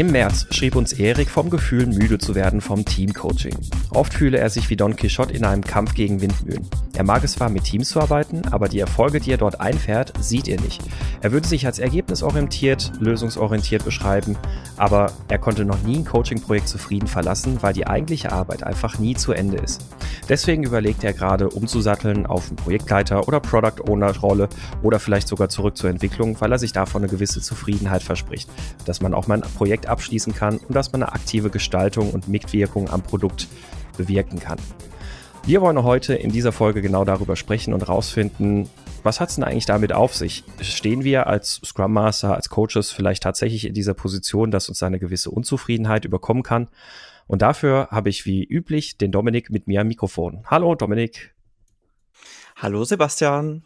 Im März schrieb uns Erik vom Gefühl, müde zu werden vom Teamcoaching. Oft fühle er sich wie Don Quixote in einem Kampf gegen Windmühlen. Er mag es zwar mit Teams zu arbeiten, aber die Erfolge, die er dort einfährt, sieht er nicht. Er würde sich als ergebnisorientiert, lösungsorientiert beschreiben, aber er konnte noch nie ein Coaching-Projekt zufrieden verlassen, weil die eigentliche Arbeit einfach nie zu Ende ist. Deswegen überlegt er gerade, umzusatteln auf einen Projektleiter- oder Product-Owner-Rolle oder vielleicht sogar zurück zur Entwicklung, weil er sich davon eine gewisse Zufriedenheit verspricht, dass man auch mal ein Projekt abschließen kann und dass man eine aktive Gestaltung und Mitwirkung am Produkt bewirken kann. Wir wollen heute in dieser Folge genau darüber sprechen und herausfinden, was hat es denn eigentlich damit auf sich? Stehen wir als Scrum Master, als Coaches vielleicht tatsächlich in dieser Position, dass uns eine gewisse Unzufriedenheit überkommen kann? Und dafür habe ich wie üblich den Dominik mit mir am Mikrofon. Hallo Dominik. Hallo Sebastian.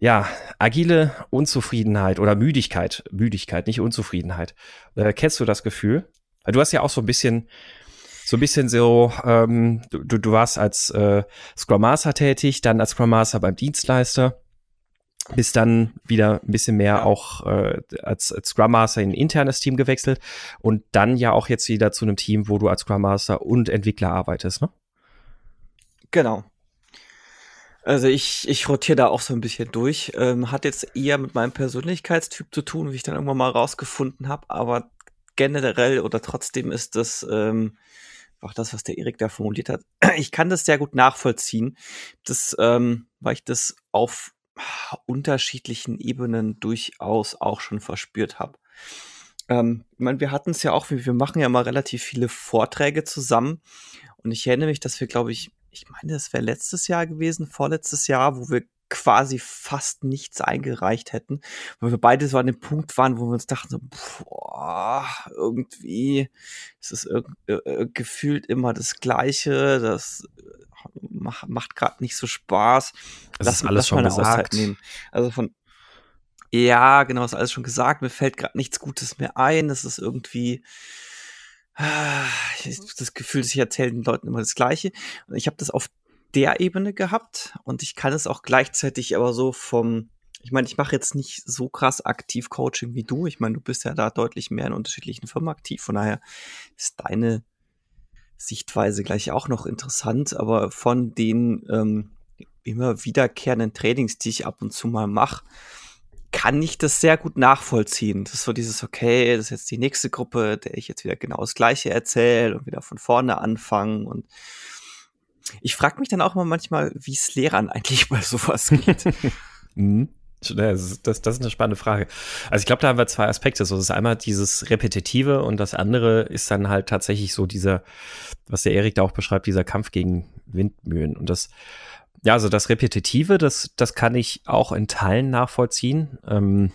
Ja, agile Unzufriedenheit oder Müdigkeit, Müdigkeit, nicht Unzufriedenheit. Äh, kennst du das Gefühl? Du hast ja auch so ein bisschen, so ein bisschen so, ähm, du, du warst als äh, Scrum Master tätig, dann als Scrum Master beim Dienstleister, bist dann wieder ein bisschen mehr auch äh, als, als Scrum Master in ein internes Team gewechselt und dann ja auch jetzt wieder zu einem Team, wo du als Scrum Master und Entwickler arbeitest, ne? Genau, also ich, ich rotiere da auch so ein bisschen durch. Ähm, hat jetzt eher mit meinem Persönlichkeitstyp zu tun, wie ich dann irgendwann mal rausgefunden habe, aber generell oder trotzdem ist das ähm, auch das, was der Erik da formuliert hat. Ich kann das sehr gut nachvollziehen, das, ähm, weil ich das auf unterschiedlichen Ebenen durchaus auch schon verspürt habe. Ähm, ich meine, wir hatten es ja auch, wir machen ja mal relativ viele Vorträge zusammen und ich erinnere mich, dass wir, glaube ich, ich meine, das wäre letztes Jahr gewesen, vorletztes Jahr, wo wir quasi fast nichts eingereicht hätten, weil wir beide so an dem Punkt waren, wo wir uns dachten so, boah, irgendwie ist es äh, äh, gefühlt immer das Gleiche, das äh, macht, macht gerade nicht so Spaß. Das lass, ist alles lass schon eine gesagt. Auszeit nehmen. Also von ja, genau, ist alles schon gesagt. Mir fällt gerade nichts Gutes mehr ein. Das ist irgendwie ich das Gefühl, ich erzähle den Leuten immer das Gleiche. Und ich habe das auf der Ebene gehabt und ich kann es auch gleichzeitig aber so vom, ich meine, ich mache jetzt nicht so krass aktiv Coaching wie du. Ich meine, du bist ja da deutlich mehr in unterschiedlichen Firmen aktiv. Von daher ist deine Sichtweise gleich auch noch interessant. Aber von den ähm, immer wiederkehrenden Trainings, die ich ab und zu mal mache, kann ich das sehr gut nachvollziehen. Das ist so dieses, okay, das ist jetzt die nächste Gruppe, der ich jetzt wieder genau das Gleiche erzähle und wieder von vorne anfangen. Und ich frage mich dann auch mal manchmal, wie es Lehrern eigentlich bei sowas geht. mhm. Das, das, das ist eine spannende Frage. Also ich glaube, da haben wir zwei Aspekte. So, das ist einmal dieses Repetitive und das andere ist dann halt tatsächlich so dieser, was der Erik da auch beschreibt, dieser Kampf gegen Windmühlen. Und das, ja, also das Repetitive, das, das kann ich auch in Teilen nachvollziehen. Ähm,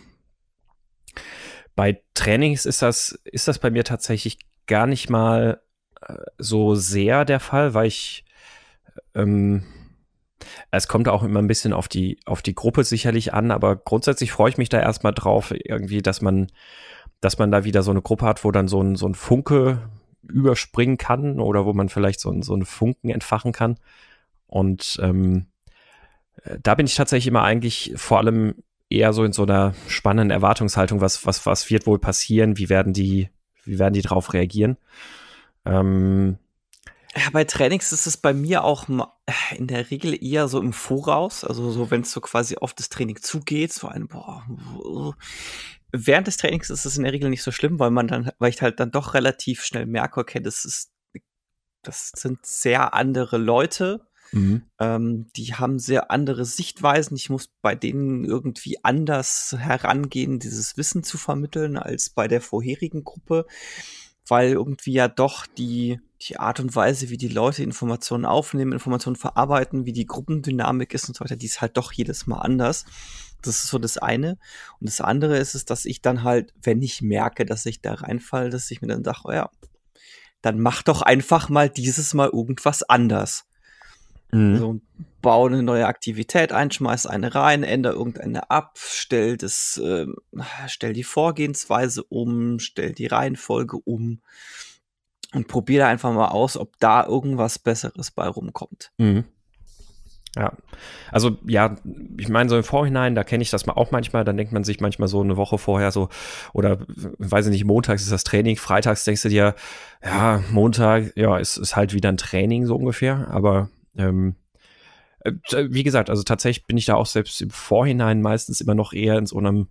bei Trainings ist das, ist das bei mir tatsächlich gar nicht mal äh, so sehr der Fall, weil ich ähm, es kommt auch immer ein bisschen auf die, auf die Gruppe sicherlich an, aber grundsätzlich freue ich mich da erstmal drauf, irgendwie, dass man, dass man da wieder so eine Gruppe hat, wo dann so ein, so ein Funke überspringen kann oder wo man vielleicht so, ein, so einen Funken entfachen kann. Und ähm, da bin ich tatsächlich immer eigentlich vor allem eher so in so einer spannenden Erwartungshaltung, was, was, was wird wohl passieren, wie werden die, wie werden die drauf reagieren. Ähm, ja, bei Trainings ist es bei mir auch in der Regel eher so im Voraus, also so, wenn es so quasi auf das Training zugeht, so ein, boah, während des Trainings ist es in der Regel nicht so schlimm, weil man dann, weil ich halt dann doch relativ schnell merke, okay, das ist, das sind sehr andere Leute, Mhm. Ähm, die haben sehr andere Sichtweisen. Ich muss bei denen irgendwie anders herangehen, dieses Wissen zu vermitteln als bei der vorherigen Gruppe, weil irgendwie ja doch die, die Art und Weise, wie die Leute Informationen aufnehmen, Informationen verarbeiten, wie die Gruppendynamik ist und so weiter, die ist halt doch jedes Mal anders. Das ist so das eine. Und das andere ist es, dass ich dann halt, wenn ich merke, dass ich da reinfalle, dass ich mir dann sage, oh ja, dann mach doch einfach mal dieses Mal irgendwas anders. Mhm. So, bau eine neue Aktivität ein, schmeiß eine rein, ändere irgendeine ab, stell das, äh, stell die Vorgehensweise um, stell die Reihenfolge um und probiere einfach mal aus, ob da irgendwas Besseres bei rumkommt. Mhm. Ja, also ja, ich meine, so im Vorhinein, da kenne ich das mal auch manchmal, dann denkt man sich manchmal so eine Woche vorher so, oder weiß ich nicht, montags ist das Training, freitags denkst du dir, ja, Montag, ja, ist, ist halt wieder ein Training so ungefähr, aber ähm, äh, wie gesagt, also tatsächlich bin ich da auch selbst im Vorhinein meistens immer noch eher in so einem,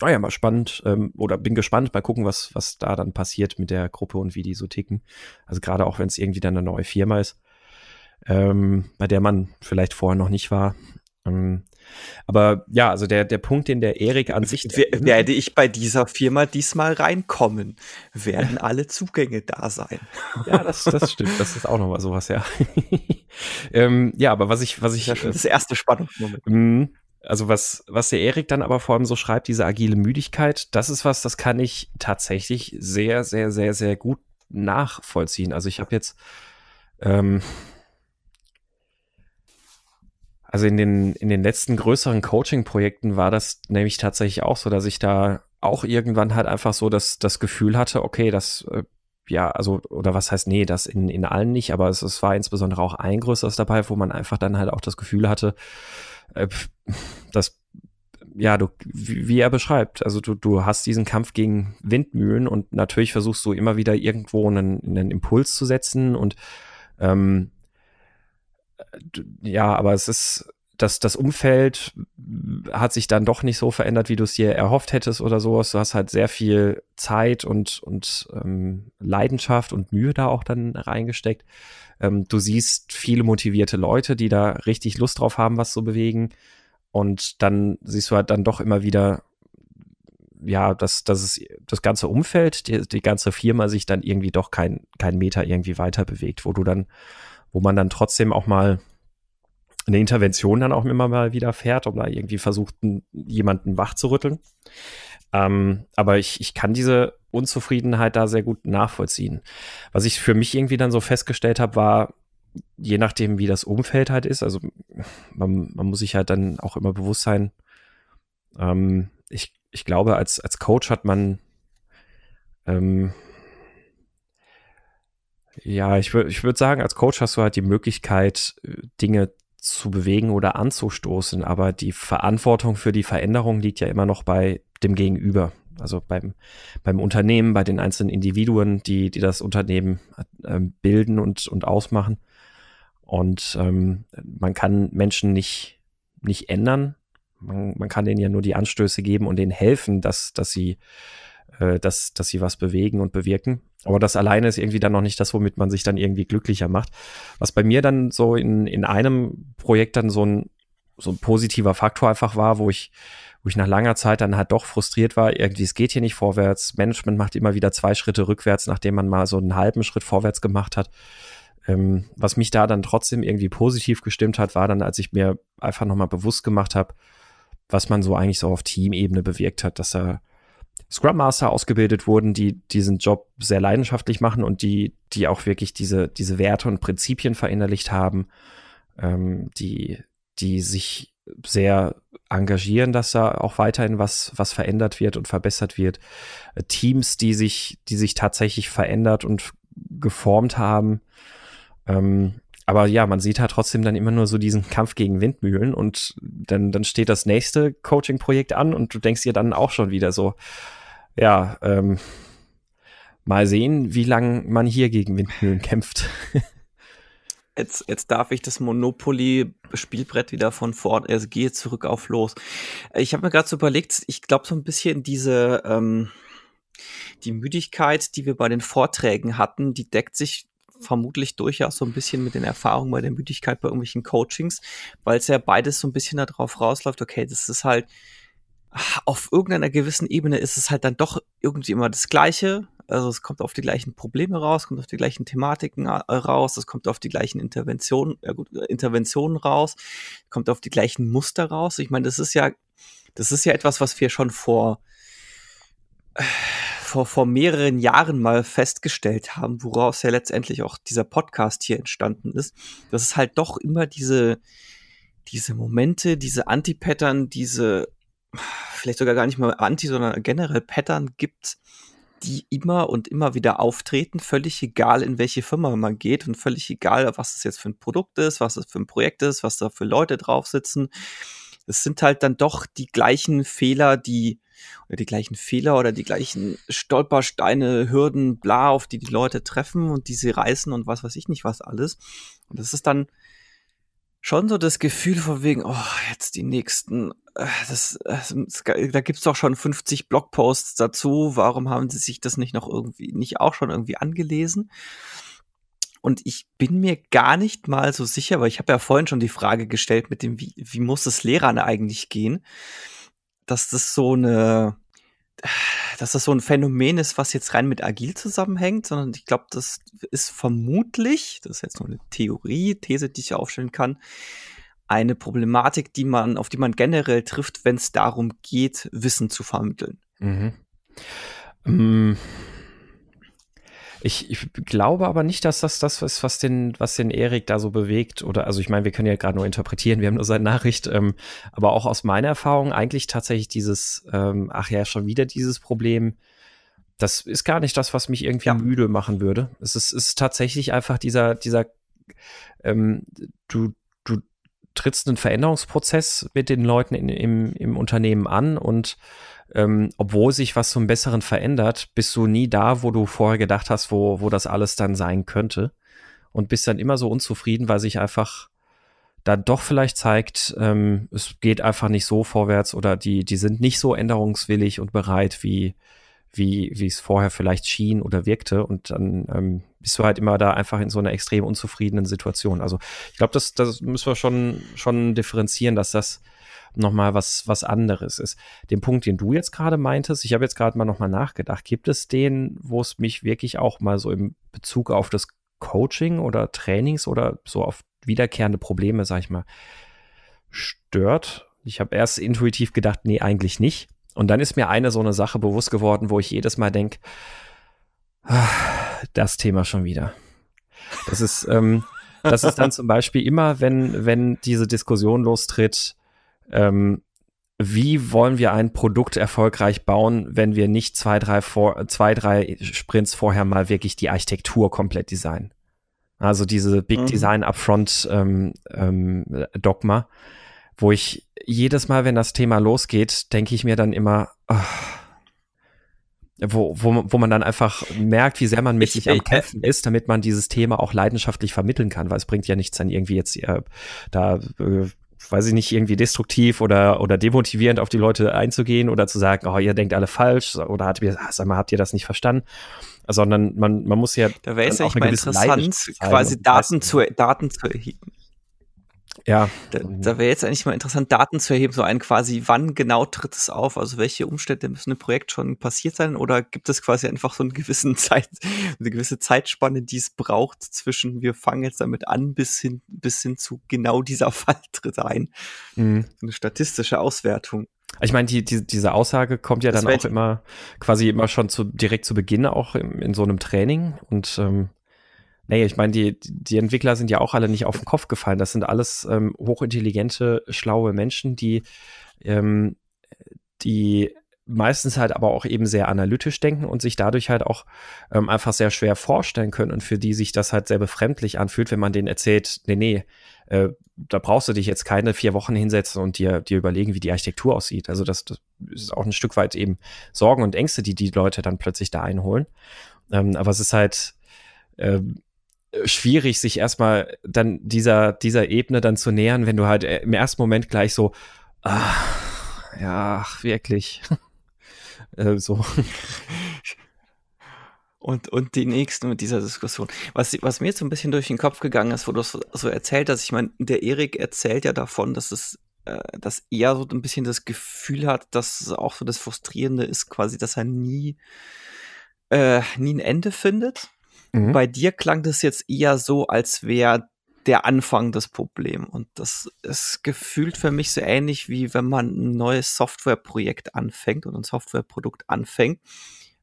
naja, mal spannend, ähm, oder bin gespannt, mal gucken, was, was da dann passiert mit der Gruppe und wie die so ticken. Also gerade auch, wenn es irgendwie dann eine neue Firma ist ähm, bei der man vielleicht vorher noch nicht war. Ähm, aber ja, also der, der Punkt, den der Erik an sich. Werde ich bei dieser Firma diesmal reinkommen, werden alle Zugänge da sein. Ja, das, das stimmt. Das ist auch nochmal sowas, ja. ähm, ja, aber was ich, was ich. Das, das erste Spannungsmoment. Mhm. Also was, was der Erik dann aber vor allem so schreibt, diese agile Müdigkeit, das ist was, das kann ich tatsächlich sehr, sehr, sehr, sehr gut nachvollziehen. Also ich habe jetzt, ähm, also in den, in den letzten größeren Coaching-Projekten war das nämlich tatsächlich auch so, dass ich da auch irgendwann halt einfach so das, das Gefühl hatte, okay, das, äh, ja, also, oder was heißt, nee, das in, in allen nicht, aber es, es war insbesondere auch ein größeres dabei, wo man einfach dann halt auch das Gefühl hatte, äh, dass, ja, du, wie, wie er beschreibt, also du, du hast diesen Kampf gegen Windmühlen und natürlich versuchst du immer wieder irgendwo einen, einen Impuls zu setzen und ähm, ja, aber es ist, das, das Umfeld hat sich dann doch nicht so verändert, wie du es dir erhofft hättest oder sowas. Du hast halt sehr viel Zeit und, und ähm, Leidenschaft und Mühe da auch dann reingesteckt. Ähm, du siehst viele motivierte Leute, die da richtig Lust drauf haben, was zu bewegen. Und dann siehst du halt dann doch immer wieder, ja, dass, dass es das ganze Umfeld, die, die ganze Firma sich dann irgendwie doch kein, kein Meter irgendwie weiter bewegt, wo du dann wo man dann trotzdem auch mal eine Intervention dann auch immer mal wieder fährt oder irgendwie versucht, jemanden wach zu rütteln. Ähm, aber ich, ich kann diese Unzufriedenheit da sehr gut nachvollziehen. Was ich für mich irgendwie dann so festgestellt habe, war, je nachdem, wie das Umfeld halt ist, also man, man muss sich halt dann auch immer bewusst sein, ähm, ich, ich glaube, als, als Coach hat man ähm, ja, ich würde ich würd sagen, als Coach hast du halt die Möglichkeit, Dinge zu bewegen oder anzustoßen, aber die Verantwortung für die Veränderung liegt ja immer noch bei dem Gegenüber. Also beim, beim Unternehmen, bei den einzelnen Individuen, die, die das Unternehmen äh, bilden und, und ausmachen. Und ähm, man kann Menschen nicht, nicht ändern. Man, man kann denen ja nur die Anstöße geben und denen helfen, dass, dass sie, äh, dass, dass sie was bewegen und bewirken. Aber das alleine ist irgendwie dann noch nicht das, womit man sich dann irgendwie glücklicher macht. Was bei mir dann so in, in einem Projekt dann so ein, so ein positiver Faktor einfach war, wo ich, wo ich nach langer Zeit dann halt doch frustriert war, irgendwie es geht hier nicht vorwärts. Management macht immer wieder zwei Schritte rückwärts, nachdem man mal so einen halben Schritt vorwärts gemacht hat. Ähm, was mich da dann trotzdem irgendwie positiv gestimmt hat, war dann, als ich mir einfach nochmal bewusst gemacht habe, was man so eigentlich so auf Teamebene bewirkt hat, dass er Scrum Master ausgebildet wurden, die diesen Job sehr leidenschaftlich machen und die, die auch wirklich diese, diese Werte und Prinzipien verinnerlicht haben, ähm, die, die sich sehr engagieren, dass da auch weiterhin was, was verändert wird und verbessert wird. Äh, Teams, die sich, die sich tatsächlich verändert und geformt haben. Ähm, aber ja, man sieht halt trotzdem dann immer nur so diesen Kampf gegen Windmühlen und dann, dann steht das nächste Coaching-Projekt an und du denkst dir dann auch schon wieder so, ja, ähm, mal sehen, wie lange man hier gegen Windmühlen kämpft. Jetzt, jetzt darf ich das Monopoly-Spielbrett wieder von Ford SG zurück auf los. Ich habe mir gerade so überlegt, ich glaube so ein bisschen diese ähm, die Müdigkeit, die wir bei den Vorträgen hatten, die deckt sich vermutlich durchaus so ein bisschen mit den Erfahrungen bei der Müdigkeit bei irgendwelchen Coachings, weil es ja beides so ein bisschen darauf rausläuft, okay, das ist halt auf irgendeiner gewissen Ebene ist es halt dann doch irgendwie immer das Gleiche. Also es kommt auf die gleichen Probleme raus, kommt auf die gleichen Thematiken äh, raus, es kommt auf die gleichen Interventionen, ja gut, Interventionen raus, kommt auf die gleichen Muster raus. Ich meine, das ist ja, das ist ja etwas, was wir schon vor, vor, vor mehreren Jahren mal festgestellt haben, woraus ja letztendlich auch dieser Podcast hier entstanden ist, dass es halt doch immer diese, diese Momente, diese Anti-Pattern, diese vielleicht sogar gar nicht mal Anti, sondern generell Pattern gibt, die immer und immer wieder auftreten, völlig egal, in welche Firma man geht und völlig egal, was es jetzt für ein Produkt ist, was es für ein Projekt ist, was da für Leute drauf sitzen. Es sind halt dann doch die gleichen Fehler, die oder die gleichen Fehler oder die gleichen Stolpersteine, Hürden, bla, auf die die Leute treffen und die sie reißen und was weiß ich nicht was alles. Und das ist dann schon so das Gefühl von wegen, oh, jetzt die nächsten, äh, das, das, da gibt's doch schon 50 Blogposts dazu, warum haben sie sich das nicht noch irgendwie, nicht auch schon irgendwie angelesen? Und ich bin mir gar nicht mal so sicher, weil ich habe ja vorhin schon die Frage gestellt mit dem, wie, wie muss es Lehrern eigentlich gehen, dass das so eine, dass das so ein Phänomen ist, was jetzt rein mit Agil zusammenhängt, sondern ich glaube, das ist vermutlich, das ist jetzt nur eine Theorie, These, die ich aufstellen kann, eine Problematik, die man, auf die man generell trifft, wenn es darum geht, Wissen zu vermitteln. Mhm. Ähm, ich, ich, glaube aber nicht, dass das das ist, was den, was den Erik da so bewegt. Oder also ich meine, wir können ja gerade nur interpretieren, wir haben nur seine Nachricht, ähm, aber auch aus meiner Erfahrung eigentlich tatsächlich dieses, ähm, ach ja, schon wieder dieses Problem. Das ist gar nicht das, was mich irgendwie ja. müde machen würde. Es ist, ist tatsächlich einfach dieser, dieser, ähm, du, du trittst einen Veränderungsprozess mit den Leuten in, im, im Unternehmen an und ähm, obwohl sich was zum Besseren verändert, bist du nie da, wo du vorher gedacht hast, wo, wo das alles dann sein könnte. Und bist dann immer so unzufrieden, weil sich einfach da doch vielleicht zeigt, ähm, es geht einfach nicht so vorwärts oder die, die sind nicht so änderungswillig und bereit, wie, wie, wie es vorher vielleicht schien oder wirkte. Und dann ähm, bist du halt immer da einfach in so einer extrem unzufriedenen Situation. Also ich glaube, das, das müssen wir schon, schon differenzieren, dass das nochmal was, was anderes ist. Den Punkt, den du jetzt gerade meintest, ich habe jetzt gerade mal nochmal nachgedacht, gibt es den, wo es mich wirklich auch mal so im Bezug auf das Coaching oder Trainings oder so auf wiederkehrende Probleme, sag ich mal, stört? Ich habe erst intuitiv gedacht, nee, eigentlich nicht. Und dann ist mir eine so eine Sache bewusst geworden, wo ich jedes Mal denke, ah, das Thema schon wieder. Das ist, ähm, das ist dann zum Beispiel immer, wenn, wenn diese Diskussion lostritt, ähm, wie wollen wir ein Produkt erfolgreich bauen, wenn wir nicht zwei, drei, vor, zwei, drei Sprints vorher mal wirklich die Architektur komplett designen? Also diese Big mhm. Design Upfront ähm, ähm, Dogma, wo ich jedes Mal, wenn das Thema losgeht, denke ich mir dann immer, oh, wo, wo, wo man dann einfach merkt, wie sehr man mit ich, sich am Kämpfen ist, damit man dieses Thema auch leidenschaftlich vermitteln kann, weil es bringt ja nichts dann irgendwie jetzt äh, da äh, weiß ich nicht, irgendwie destruktiv oder, oder demotivierend auf die Leute einzugehen oder zu sagen, oh, ihr denkt alle falsch oder hat, sag mal, habt ihr das nicht verstanden? Sondern man, man muss ja. Da wäre es ja mal interessant, quasi Daten zu, Daten zu erheben. Ja. Da, da wäre jetzt eigentlich mal interessant, Daten zu erheben, so ein quasi, wann genau tritt es auf? Also welche Umstände müssen im Projekt schon passiert sein? Oder gibt es quasi einfach so einen gewissen Zeit, eine gewisse Zeitspanne, die es braucht zwischen wir fangen jetzt damit an bis hin, bis hin zu genau dieser Fall tritt ein? Mhm. Eine statistische Auswertung. Ich meine, die, die, diese Aussage kommt ja das dann auch immer quasi immer schon zu, direkt zu Beginn auch in, in so einem Training und ähm, Nee, ich meine, die, die Entwickler sind ja auch alle nicht auf den Kopf gefallen. Das sind alles ähm, hochintelligente, schlaue Menschen, die, ähm, die meistens halt aber auch eben sehr analytisch denken und sich dadurch halt auch ähm, einfach sehr schwer vorstellen können und für die sich das halt sehr befremdlich anfühlt, wenn man denen erzählt, nee, nee, äh, da brauchst du dich jetzt keine vier Wochen hinsetzen und dir, dir überlegen, wie die Architektur aussieht. Also das, das ist auch ein Stück weit eben Sorgen und Ängste, die die Leute dann plötzlich da einholen. Ähm, aber es ist halt, ähm, schwierig, sich erstmal dann dieser, dieser Ebene dann zu nähern, wenn du halt äh, im ersten Moment gleich so, ah, ja, wirklich. äh, so. Und, und die nächsten mit dieser Diskussion. Was, was mir jetzt so ein bisschen durch den Kopf gegangen ist, wo du so, so erzählt hast, ich meine, der Erik erzählt ja davon, dass es, äh, dass er so ein bisschen das Gefühl hat, dass auch so das Frustrierende ist, quasi, dass er nie, äh, nie ein Ende findet. Mhm. Bei dir klang das jetzt eher so, als wäre der Anfang des Problems. Und das ist gefühlt für mich so ähnlich wie wenn man ein neues Softwareprojekt anfängt und ein Softwareprodukt anfängt.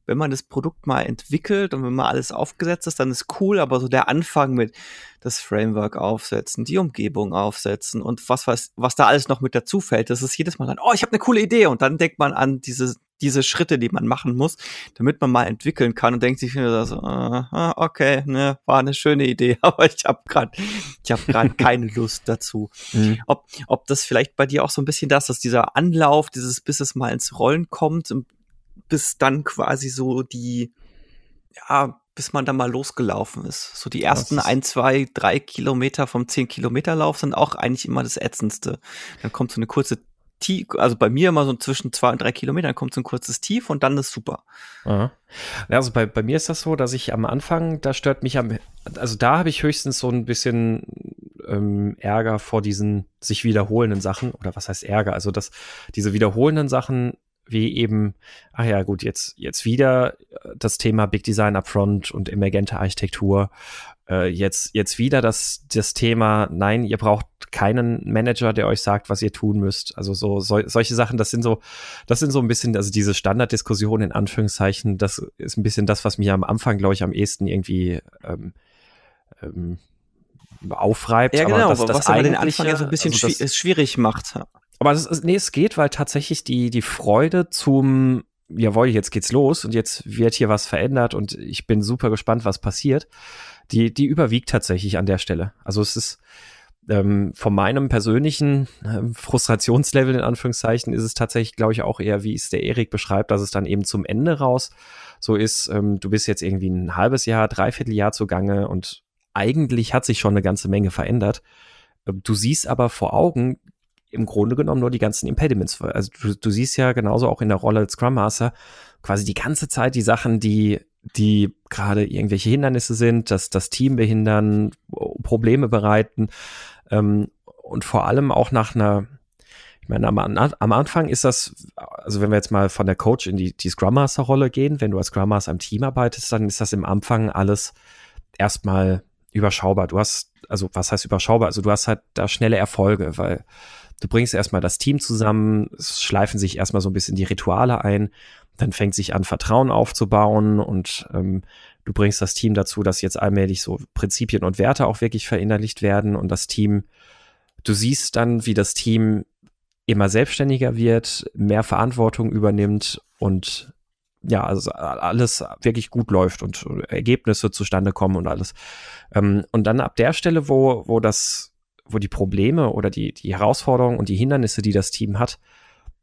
Wenn man das Produkt mal entwickelt und wenn mal alles aufgesetzt ist, dann ist cool, aber so der Anfang mit das Framework aufsetzen, die Umgebung aufsetzen und was, was, was da alles noch mit dazu fällt, das ist jedes Mal dann, oh, ich habe eine coole Idee und dann denkt man an diese diese Schritte, die man machen muss, damit man mal entwickeln kann und denkt sich so, äh, okay, ne, war eine schöne Idee, aber ich habe gerade, ich habe gerade keine Lust dazu. Mhm. Ob, ob das vielleicht bei dir auch so ein bisschen das, dass dieser Anlauf, dieses bis es mal ins Rollen kommt, bis dann quasi so die, ja, bis man da mal losgelaufen ist. So die ersten ein, zwei, drei Kilometer vom zehn Kilometer Lauf sind auch eigentlich immer das ätzendste. Dann kommt so eine kurze Tief, also bei mir immer so zwischen zwei und drei Kilometern kommt so ein kurzes Tief und dann ist super. Aha. Also bei, bei mir ist das so, dass ich am Anfang, da stört mich am, also da habe ich höchstens so ein bisschen ähm, Ärger vor diesen sich wiederholenden Sachen oder was heißt Ärger? Also dass diese wiederholenden Sachen wie eben, ach ja, gut, jetzt, jetzt wieder das Thema Big Design Upfront und emergente Architektur. Äh, jetzt, jetzt wieder das, das Thema, nein, ihr braucht keinen Manager, der euch sagt, was ihr tun müsst. Also so, so solche Sachen, das sind so, das sind so ein bisschen, also diese Standarddiskussion in Anführungszeichen, das ist ein bisschen das, was mich am Anfang, glaube ich, am ehesten irgendwie ähm, ähm, aufreibt. Ja, genau, aber, das, das was aber den Anfang ja so ein bisschen also das, schwierig macht. Aber es, ist, nee, es geht, weil tatsächlich die, die Freude zum, jawohl, jetzt geht's los und jetzt wird hier was verändert und ich bin super gespannt, was passiert, die, die überwiegt tatsächlich an der Stelle. Also es ist ähm, von meinem persönlichen äh, Frustrationslevel in Anführungszeichen ist es tatsächlich, glaube ich, auch eher, wie es der Erik beschreibt, dass es dann eben zum Ende raus so ist, ähm, du bist jetzt irgendwie ein halbes Jahr, dreiviertel Jahr zugange und eigentlich hat sich schon eine ganze Menge verändert. Ähm, du siehst aber vor Augen, im Grunde genommen nur die ganzen Impediments. Also du, du siehst ja genauso auch in der Rolle als Scrum Master quasi die ganze Zeit die Sachen, die die gerade irgendwelche Hindernisse sind, dass das Team behindern, Probleme bereiten ähm, und vor allem auch nach einer ich meine, am, am, Anfang ist das, also wenn wir jetzt mal von der Coach in die, die Scrum Master Rolle gehen, wenn du als Scrum Master im Team arbeitest, dann ist das im Anfang alles erstmal überschaubar. Du hast, also was heißt überschaubar? Also du hast halt da schnelle Erfolge, weil Du bringst erstmal das Team zusammen, es schleifen sich erstmal so ein bisschen die Rituale ein, dann fängt sich an, Vertrauen aufzubauen und ähm, du bringst das Team dazu, dass jetzt allmählich so Prinzipien und Werte auch wirklich verinnerlicht werden und das Team, du siehst dann, wie das Team immer selbstständiger wird, mehr Verantwortung übernimmt und ja, also alles wirklich gut läuft und Ergebnisse zustande kommen und alles. Ähm, und dann ab der Stelle, wo, wo das wo die Probleme oder die, die Herausforderungen und die Hindernisse, die das Team hat,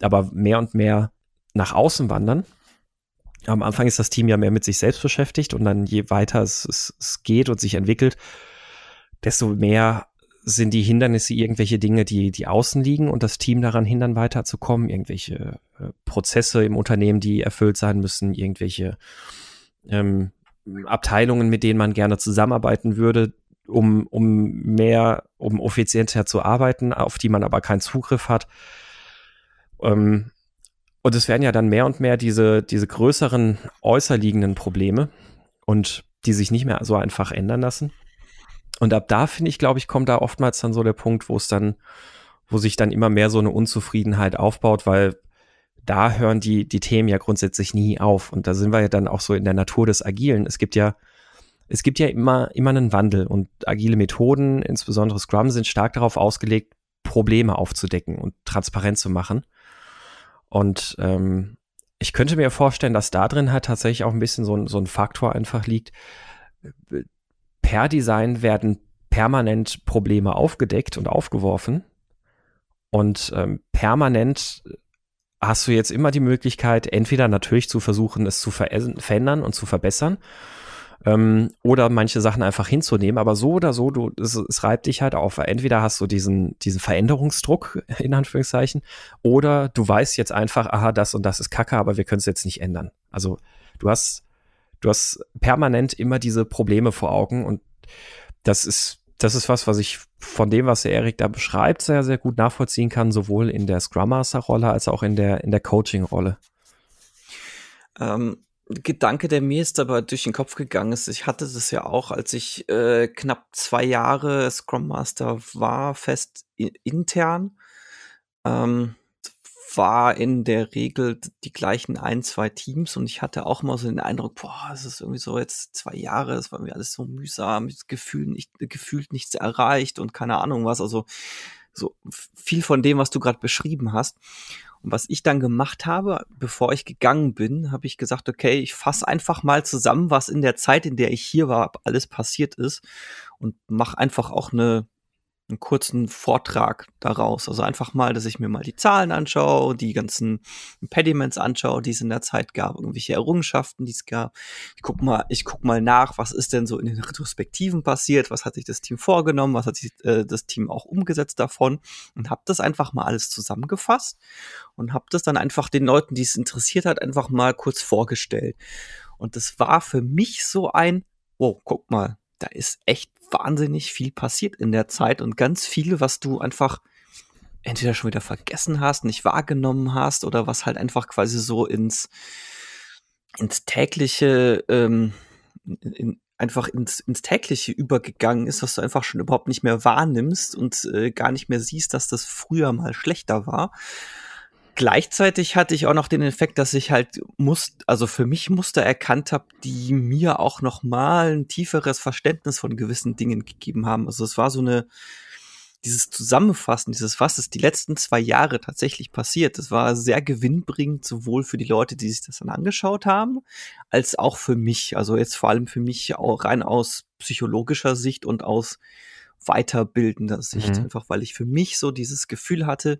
aber mehr und mehr nach außen wandern. Am Anfang ist das Team ja mehr mit sich selbst beschäftigt und dann je weiter es, es, es geht und sich entwickelt, desto mehr sind die Hindernisse irgendwelche Dinge, die, die außen liegen und das Team daran hindern, weiterzukommen, irgendwelche äh, Prozesse im Unternehmen, die erfüllt sein müssen, irgendwelche ähm, Abteilungen, mit denen man gerne zusammenarbeiten würde, um, um mehr, um effizienter zu arbeiten, auf die man aber keinen Zugriff hat. Ähm, und es werden ja dann mehr und mehr diese, diese größeren äußerliegenden Probleme und die sich nicht mehr so einfach ändern lassen. Und ab da, finde ich, glaube ich, kommt da oftmals dann so der Punkt, wo es dann, wo sich dann immer mehr so eine Unzufriedenheit aufbaut, weil da hören die, die Themen ja grundsätzlich nie auf. Und da sind wir ja dann auch so in der Natur des Agilen. Es gibt ja es gibt ja immer, immer einen Wandel und agile Methoden, insbesondere Scrum, sind stark darauf ausgelegt, Probleme aufzudecken und transparent zu machen. Und ähm, ich könnte mir vorstellen, dass da drin halt tatsächlich auch ein bisschen so ein, so ein Faktor einfach liegt. Per Design werden permanent Probleme aufgedeckt und aufgeworfen. Und ähm, permanent hast du jetzt immer die Möglichkeit, entweder natürlich zu versuchen, es zu verändern und zu verbessern ähm, oder manche Sachen einfach hinzunehmen. Aber so oder so, du, es, es reibt dich halt auf. Entweder hast du diesen, diesen Veränderungsdruck, in Anführungszeichen, oder du weißt jetzt einfach, aha, das und das ist Kacke, aber wir können es jetzt nicht ändern. Also du hast, du hast permanent immer diese Probleme vor Augen und das ist das ist was, was ich von dem, was der Erik da beschreibt, sehr, sehr gut nachvollziehen kann, sowohl in der Scrum Master Rolle als auch in der, in der Coaching Rolle. Ähm, Gedanke, der mir jetzt aber durch den Kopf gegangen ist, ich hatte das ja auch, als ich äh, knapp zwei Jahre Scrum Master war, fest intern. Ähm, war in der Regel die gleichen ein, zwei Teams und ich hatte auch mal so den Eindruck, boah, es ist irgendwie so jetzt zwei Jahre, es war mir alles so mühsam, Gefühl nicht, gefühlt nichts erreicht und keine Ahnung was, also so viel von dem, was du gerade beschrieben hast. Und was ich dann gemacht habe, bevor ich gegangen bin, habe ich gesagt, okay, ich fasse einfach mal zusammen, was in der Zeit, in der ich hier war, alles passiert ist und mache einfach auch eine einen kurzen Vortrag daraus. Also einfach mal, dass ich mir mal die Zahlen anschaue, die ganzen Impediments anschaue, die es in der Zeit gab, irgendwelche Errungenschaften, die es gab. Ich guck mal, ich guck mal nach, was ist denn so in den Retrospektiven passiert, was hat sich das Team vorgenommen, was hat sich äh, das Team auch umgesetzt davon und habe das einfach mal alles zusammengefasst und habe das dann einfach den Leuten, die es interessiert hat, einfach mal kurz vorgestellt. Und das war für mich so ein, wow, guck mal, da ist echt wahnsinnig viel passiert in der Zeit und ganz viel, was du einfach entweder schon wieder vergessen hast, nicht wahrgenommen hast oder was halt einfach quasi so ins, ins tägliche, ähm, in, einfach ins, ins tägliche übergegangen ist, was du einfach schon überhaupt nicht mehr wahrnimmst und äh, gar nicht mehr siehst, dass das früher mal schlechter war. Gleichzeitig hatte ich auch noch den Effekt, dass ich halt muss, also für mich Muster erkannt habe, die mir auch noch mal ein tieferes Verständnis von gewissen Dingen gegeben haben. Also es war so eine dieses Zusammenfassen, dieses was ist die letzten zwei Jahre tatsächlich passiert. Das war sehr gewinnbringend sowohl für die Leute, die sich das dann angeschaut haben, als auch für mich. Also jetzt vor allem für mich auch rein aus psychologischer Sicht und aus weiterbildender Sicht, mhm. einfach weil ich für mich so dieses Gefühl hatte,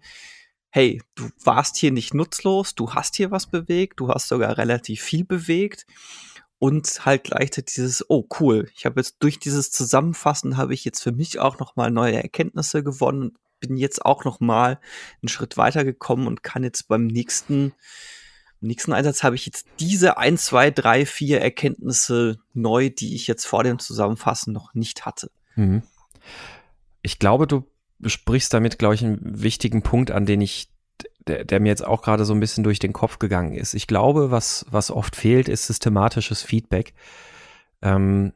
hey, du warst hier nicht nutzlos, du hast hier was bewegt, du hast sogar relativ viel bewegt und halt gleichzeitig dieses, oh cool, ich habe jetzt durch dieses Zusammenfassen habe ich jetzt für mich auch noch mal neue Erkenntnisse gewonnen und bin jetzt auch noch mal einen Schritt weiter gekommen und kann jetzt beim nächsten nächsten Einsatz habe ich jetzt diese ein, zwei, drei, vier Erkenntnisse neu, die ich jetzt vor dem Zusammenfassen noch nicht hatte. Mhm. Ich glaube, du sprichst damit, glaube ich, einen wichtigen Punkt an, den ich, der, der mir jetzt auch gerade so ein bisschen durch den Kopf gegangen ist. Ich glaube, was, was oft fehlt, ist systematisches Feedback. Ähm,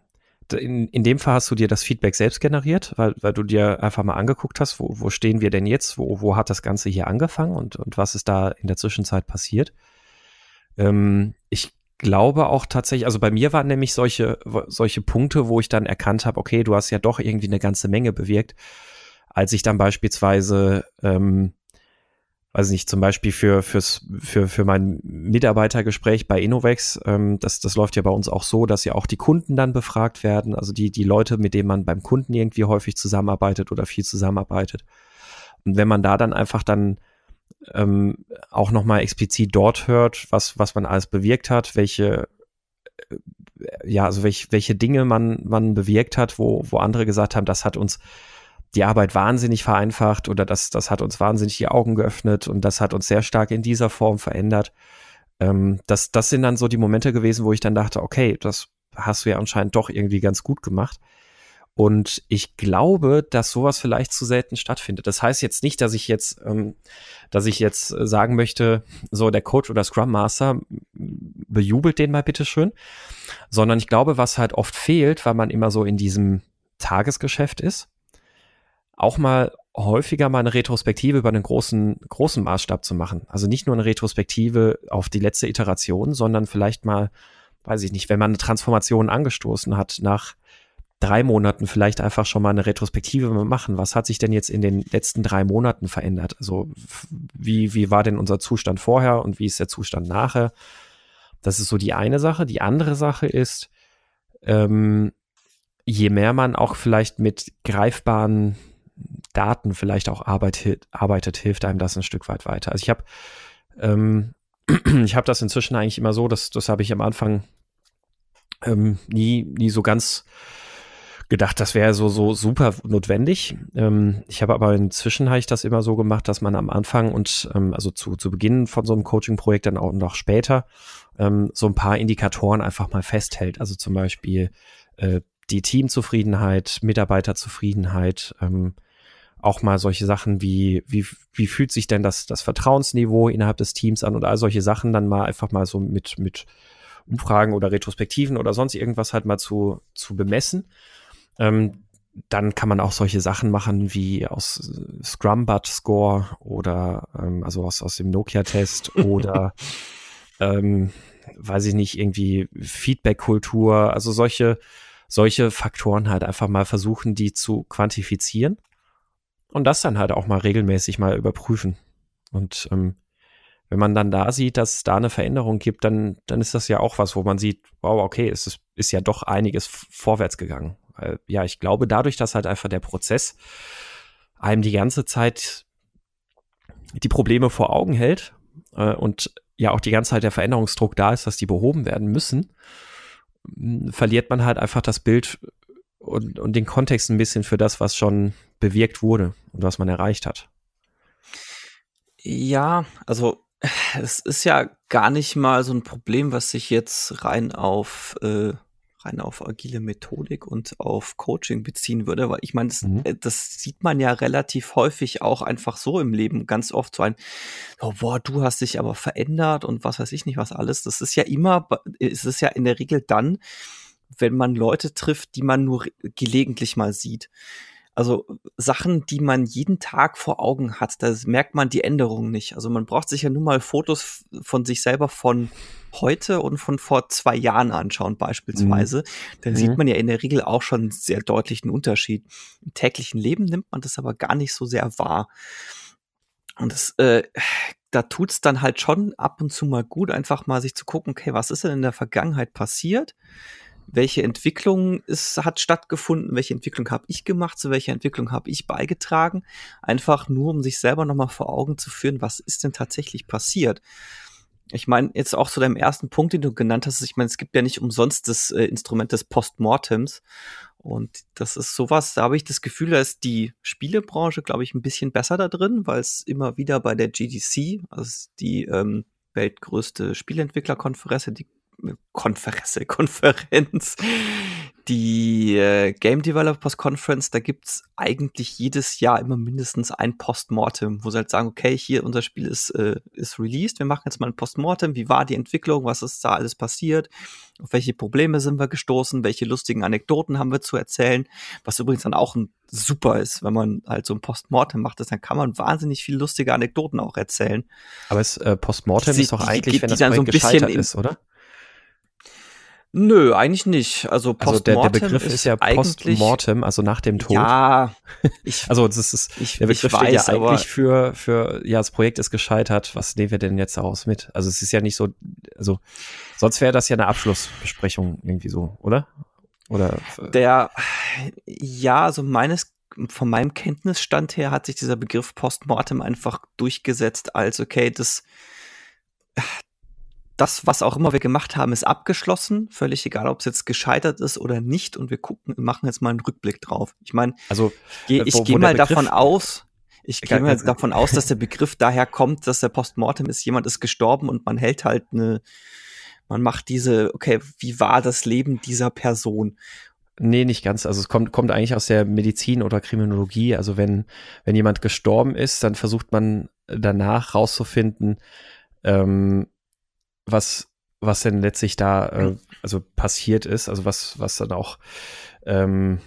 in, in dem Fall hast du dir das Feedback selbst generiert, weil, weil du dir einfach mal angeguckt hast, wo, wo stehen wir denn jetzt, wo, wo hat das Ganze hier angefangen und, und was ist da in der Zwischenzeit passiert. Ähm, ich glaube auch tatsächlich, also bei mir waren nämlich solche, solche Punkte, wo ich dann erkannt habe, okay, du hast ja doch irgendwie eine ganze Menge bewirkt als ich dann beispielsweise, ähm, weiß nicht, zum Beispiel für, fürs, für, für mein Mitarbeitergespräch bei Innovex, ähm, das, das läuft ja bei uns auch so, dass ja auch die Kunden dann befragt werden, also die, die Leute, mit denen man beim Kunden irgendwie häufig zusammenarbeitet oder viel zusammenarbeitet. Und wenn man da dann einfach dann ähm, auch nochmal explizit dort hört, was, was man alles bewirkt hat, welche äh, ja, also welche, welche Dinge man, man bewirkt hat, wo, wo andere gesagt haben, das hat uns die Arbeit wahnsinnig vereinfacht oder das, das hat uns wahnsinnig die Augen geöffnet und das hat uns sehr stark in dieser Form verändert. Ähm, das, das sind dann so die Momente gewesen, wo ich dann dachte, okay, das hast du ja anscheinend doch irgendwie ganz gut gemacht. Und ich glaube, dass sowas vielleicht zu selten stattfindet. Das heißt jetzt nicht, dass ich jetzt, ähm, dass ich jetzt sagen möchte, so der Coach oder Scrum Master bejubelt den mal bitteschön, sondern ich glaube, was halt oft fehlt, weil man immer so in diesem Tagesgeschäft ist, auch mal häufiger mal eine Retrospektive über einen großen, großen Maßstab zu machen. Also nicht nur eine Retrospektive auf die letzte Iteration, sondern vielleicht mal, weiß ich nicht, wenn man eine Transformation angestoßen hat, nach drei Monaten vielleicht einfach schon mal eine Retrospektive machen. Was hat sich denn jetzt in den letzten drei Monaten verändert? Also wie, wie war denn unser Zustand vorher und wie ist der Zustand nachher? Das ist so die eine Sache. Die andere Sache ist, ähm, je mehr man auch vielleicht mit greifbaren Daten vielleicht auch arbeitet, arbeitet, hilft einem das ein Stück weit weiter. Also ich habe ähm, ich habe das inzwischen eigentlich immer so, dass das habe ich am Anfang ähm, nie nie so ganz gedacht, das wäre so so super notwendig. Ähm, ich habe aber inzwischen habe ich das immer so gemacht, dass man am Anfang und ähm, also zu zu Beginn von so einem Coaching-Projekt dann auch noch später ähm, so ein paar Indikatoren einfach mal festhält. Also zum Beispiel äh, die Teamzufriedenheit, Mitarbeiterzufriedenheit, ähm, auch mal solche Sachen wie, wie, wie fühlt sich denn das, das Vertrauensniveau innerhalb des Teams an und all solche Sachen dann mal einfach mal so mit, mit Umfragen oder Retrospektiven oder sonst irgendwas halt mal zu, zu bemessen. Ähm, dann kann man auch solche Sachen machen wie aus Scrum Butt Score oder ähm, also aus, aus dem Nokia-Test oder ähm, weiß ich nicht, irgendwie Feedback-Kultur, also solche, solche Faktoren halt einfach mal versuchen, die zu quantifizieren und das dann halt auch mal regelmäßig mal überprüfen. Und ähm, wenn man dann da sieht, dass es da eine Veränderung gibt, dann, dann ist das ja auch was, wo man sieht, wow, okay, es ist, ist ja doch einiges vorwärts gegangen. Weil, ja, ich glaube, dadurch, dass halt einfach der Prozess einem die ganze Zeit die Probleme vor Augen hält äh, und ja auch die ganze Zeit der Veränderungsdruck da ist, dass die behoben werden müssen, verliert man halt einfach das Bild und, und den Kontext ein bisschen für das, was schon bewirkt wurde und was man erreicht hat. Ja, also es ist ja gar nicht mal so ein Problem, was sich jetzt rein auf äh, rein auf agile Methodik und auf Coaching beziehen würde, weil ich meine, das, mhm. Äh, das, sieht man ja relativ häufig auch einfach so im Leben, ganz oft so ein, oh, boah, du hast dich aber verändert und was weiß ich nicht was alles. Das ist ja immer, es ist ja in der Regel dann, wenn man Leute trifft, die man nur gelegentlich mal sieht. Also Sachen, die man jeden Tag vor Augen hat, da merkt man die Änderungen nicht. Also man braucht sich ja nur mal Fotos von sich selber von heute und von vor zwei Jahren anschauen beispielsweise. Mhm. Da mhm. sieht man ja in der Regel auch schon sehr deutlichen Unterschied. Im täglichen Leben nimmt man das aber gar nicht so sehr wahr. Und das, äh, da tut's dann halt schon ab und zu mal gut, einfach mal sich zu gucken, okay, was ist denn in der Vergangenheit passiert? welche Entwicklung ist, hat stattgefunden, welche Entwicklung habe ich gemacht, zu welcher Entwicklung habe ich beigetragen, einfach nur um sich selber nochmal vor Augen zu führen, was ist denn tatsächlich passiert. Ich meine, jetzt auch zu deinem ersten Punkt, den du genannt hast, ich meine, es gibt ja nicht umsonst das äh, Instrument des Postmortems. Und das ist sowas, da habe ich das Gefühl, da ist die Spielebranche, glaube ich, ein bisschen besser da drin, weil es immer wieder bei der GDC, also die ähm, weltgrößte Spielentwicklerkonferenz, die Konferenz, Konferenz, die äh, Game Developers Conference, da gibt's eigentlich jedes Jahr immer mindestens ein Postmortem, wo sie halt sagen, okay, hier unser Spiel ist, äh, ist released, wir machen jetzt mal ein Postmortem, wie war die Entwicklung, was ist da alles passiert, auf welche Probleme sind wir gestoßen, welche lustigen Anekdoten haben wir zu erzählen, was übrigens dann auch ein super ist, wenn man halt so ein Postmortem macht, dann kann man wahnsinnig viele lustige Anekdoten auch erzählen. Aber es, äh, Postmortem ist doch eigentlich, die, wenn das Projekt so gescheitert ist, oder? Nö, eigentlich nicht. Also Postmortem also der, der Begriff ist, ist ja Postmortem, also nach dem Tod. Ja, ich, also das ist ich, der Begriff ich weiß, steht ja eigentlich für für ja das Projekt ist gescheitert. Was nehmen wir denn jetzt daraus mit? Also es ist ja nicht so, also sonst wäre das ja eine Abschlussbesprechung irgendwie so, oder? Oder der ja, also meines von meinem Kenntnisstand her hat sich dieser Begriff Postmortem einfach durchgesetzt als okay, das das, was auch immer wir gemacht haben, ist abgeschlossen. Völlig egal, ob es jetzt gescheitert ist oder nicht. Und wir gucken, machen jetzt mal einen Rückblick drauf. Ich meine, also geh, ich gehe mal Begriff, davon aus, ich gehe mal davon aus, dass der Begriff daher kommt, dass der Postmortem ist, jemand ist gestorben und man hält halt eine, man macht diese, okay, wie war das Leben dieser Person? Nee, nicht ganz. Also es kommt, kommt eigentlich aus der Medizin oder Kriminologie. Also wenn, wenn jemand gestorben ist, dann versucht man danach rauszufinden, ähm, was, was denn letztlich da äh, also passiert ist, also was, was dann auch ähm,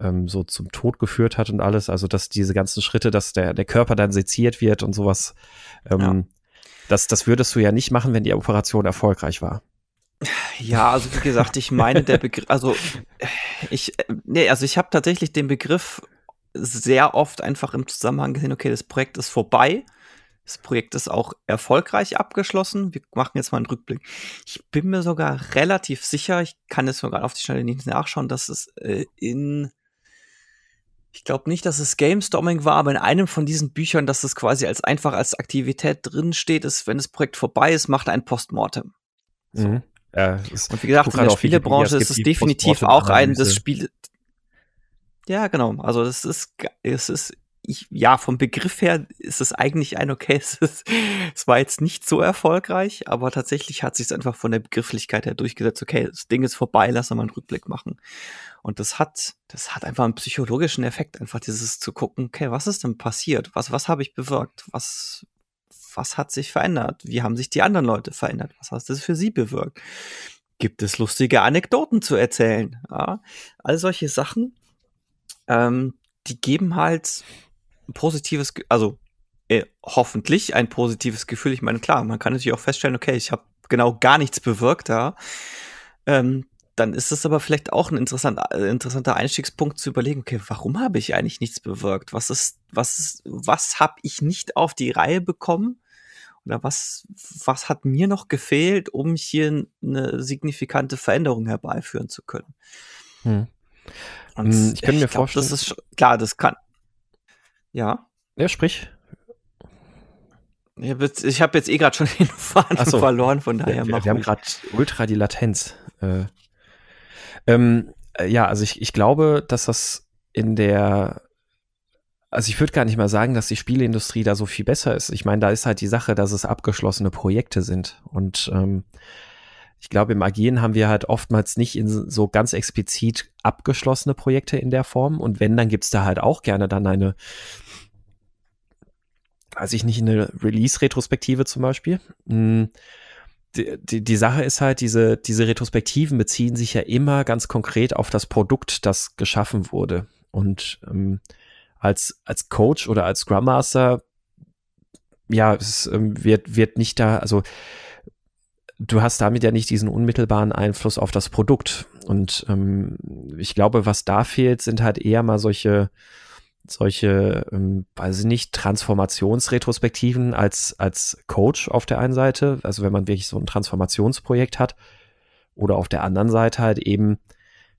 ähm, so zum Tod geführt hat und alles, also dass diese ganzen Schritte, dass der, der Körper dann seziert wird und sowas, ähm, ja. das, das würdest du ja nicht machen, wenn die Operation erfolgreich war. Ja, also wie gesagt, ich meine der Begriff, also ich, nee, also ich habe tatsächlich den Begriff sehr oft einfach im Zusammenhang gesehen, okay, das Projekt ist vorbei das Projekt ist auch erfolgreich abgeschlossen. Wir machen jetzt mal einen Rückblick. Ich bin mir sogar relativ sicher, ich kann jetzt sogar auf die Schnelle nicht nachschauen, dass es äh, in ich glaube nicht, dass es Gamestorming war, aber in einem von diesen Büchern, dass es quasi als einfach als Aktivität drin steht, ist, wenn das Projekt vorbei ist, macht ein Postmortem. So. Mhm. Ja, und wie gesagt, in der Spielebranche ist es definitiv auch ein das Spiel. Ja, genau. Also es ist es ist ich, ja, vom Begriff her ist es eigentlich ein okay. Es, ist, es war jetzt nicht so erfolgreich, aber tatsächlich hat sich es einfach von der Begrifflichkeit her durchgesetzt. Okay, das Ding ist vorbei, lass mal einen Rückblick machen. Und das hat, das hat einfach einen psychologischen Effekt, einfach dieses zu gucken, okay, was ist denn passiert? Was, was habe ich bewirkt? Was, was hat sich verändert? Wie haben sich die anderen Leute verändert? Was hat das für sie bewirkt? Gibt es lustige Anekdoten zu erzählen? Ja, all solche Sachen, ähm, die geben halt ein positives, also äh, hoffentlich ein positives Gefühl. Ich meine, klar, man kann natürlich auch feststellen, okay, ich habe genau gar nichts bewirkt, ja. Ähm, dann ist es aber vielleicht auch ein interessanter, äh, interessanter Einstiegspunkt zu überlegen, okay, warum habe ich eigentlich nichts bewirkt? Was ist, was ist, was habe ich nicht auf die Reihe bekommen? Oder was, was hat mir noch gefehlt, um hier eine signifikante Veränderung herbeiführen zu können? Hm. Hm, ich könnte mir glaub, vorstellen. Das ist klar, das kann. Ja. Ja, sprich. Ich habe jetzt, eh gerade schon den Faden so. verloren, von daher Wir, wir haben gerade ultra die Latenz. Äh, ähm, äh, ja, also ich, ich glaube, dass das in der also ich würde gar nicht mal sagen, dass die Spieleindustrie da so viel besser ist. Ich meine, da ist halt die Sache, dass es abgeschlossene Projekte sind. Und ähm, ich glaube, im Agieren haben wir halt oftmals nicht in so ganz explizit abgeschlossene Projekte in der Form. Und wenn, dann gibt's da halt auch gerne dann eine, weiß ich nicht, eine Release-Retrospektive zum Beispiel. Hm, die, die, die Sache ist halt, diese, diese Retrospektiven beziehen sich ja immer ganz konkret auf das Produkt, das geschaffen wurde. Und ähm, als, als Coach oder als Scrum Master, ja, es ähm, wird, wird nicht da, also du hast damit ja nicht diesen unmittelbaren Einfluss auf das Produkt. Und ähm, ich glaube, was da fehlt, sind halt eher mal solche, solche, ähm, weiß ich nicht, Transformationsretrospektiven als, als Coach auf der einen Seite, also wenn man wirklich so ein Transformationsprojekt hat, oder auf der anderen Seite halt eben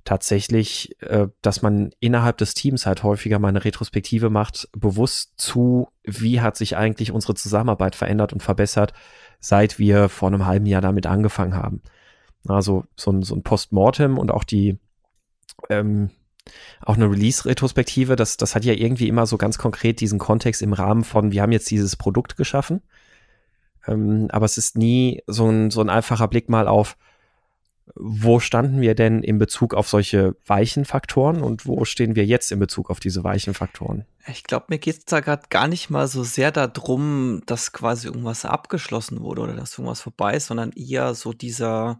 tatsächlich, äh, dass man innerhalb des Teams halt häufiger mal eine Retrospektive macht, bewusst zu, wie hat sich eigentlich unsere Zusammenarbeit verändert und verbessert, seit wir vor einem halben Jahr damit angefangen haben. Also so ein, so ein Postmortem und auch die, ähm, auch eine Release-Retrospektive, das, das hat ja irgendwie immer so ganz konkret diesen Kontext im Rahmen von, wir haben jetzt dieses Produkt geschaffen. Ähm, aber es ist nie so ein, so ein einfacher Blick mal auf, wo standen wir denn in Bezug auf solche weichen Faktoren und wo stehen wir jetzt in Bezug auf diese weichen Faktoren? Ich glaube, mir geht es da gerade gar nicht mal so sehr darum, dass quasi irgendwas abgeschlossen wurde oder dass irgendwas vorbei ist, sondern eher so dieser,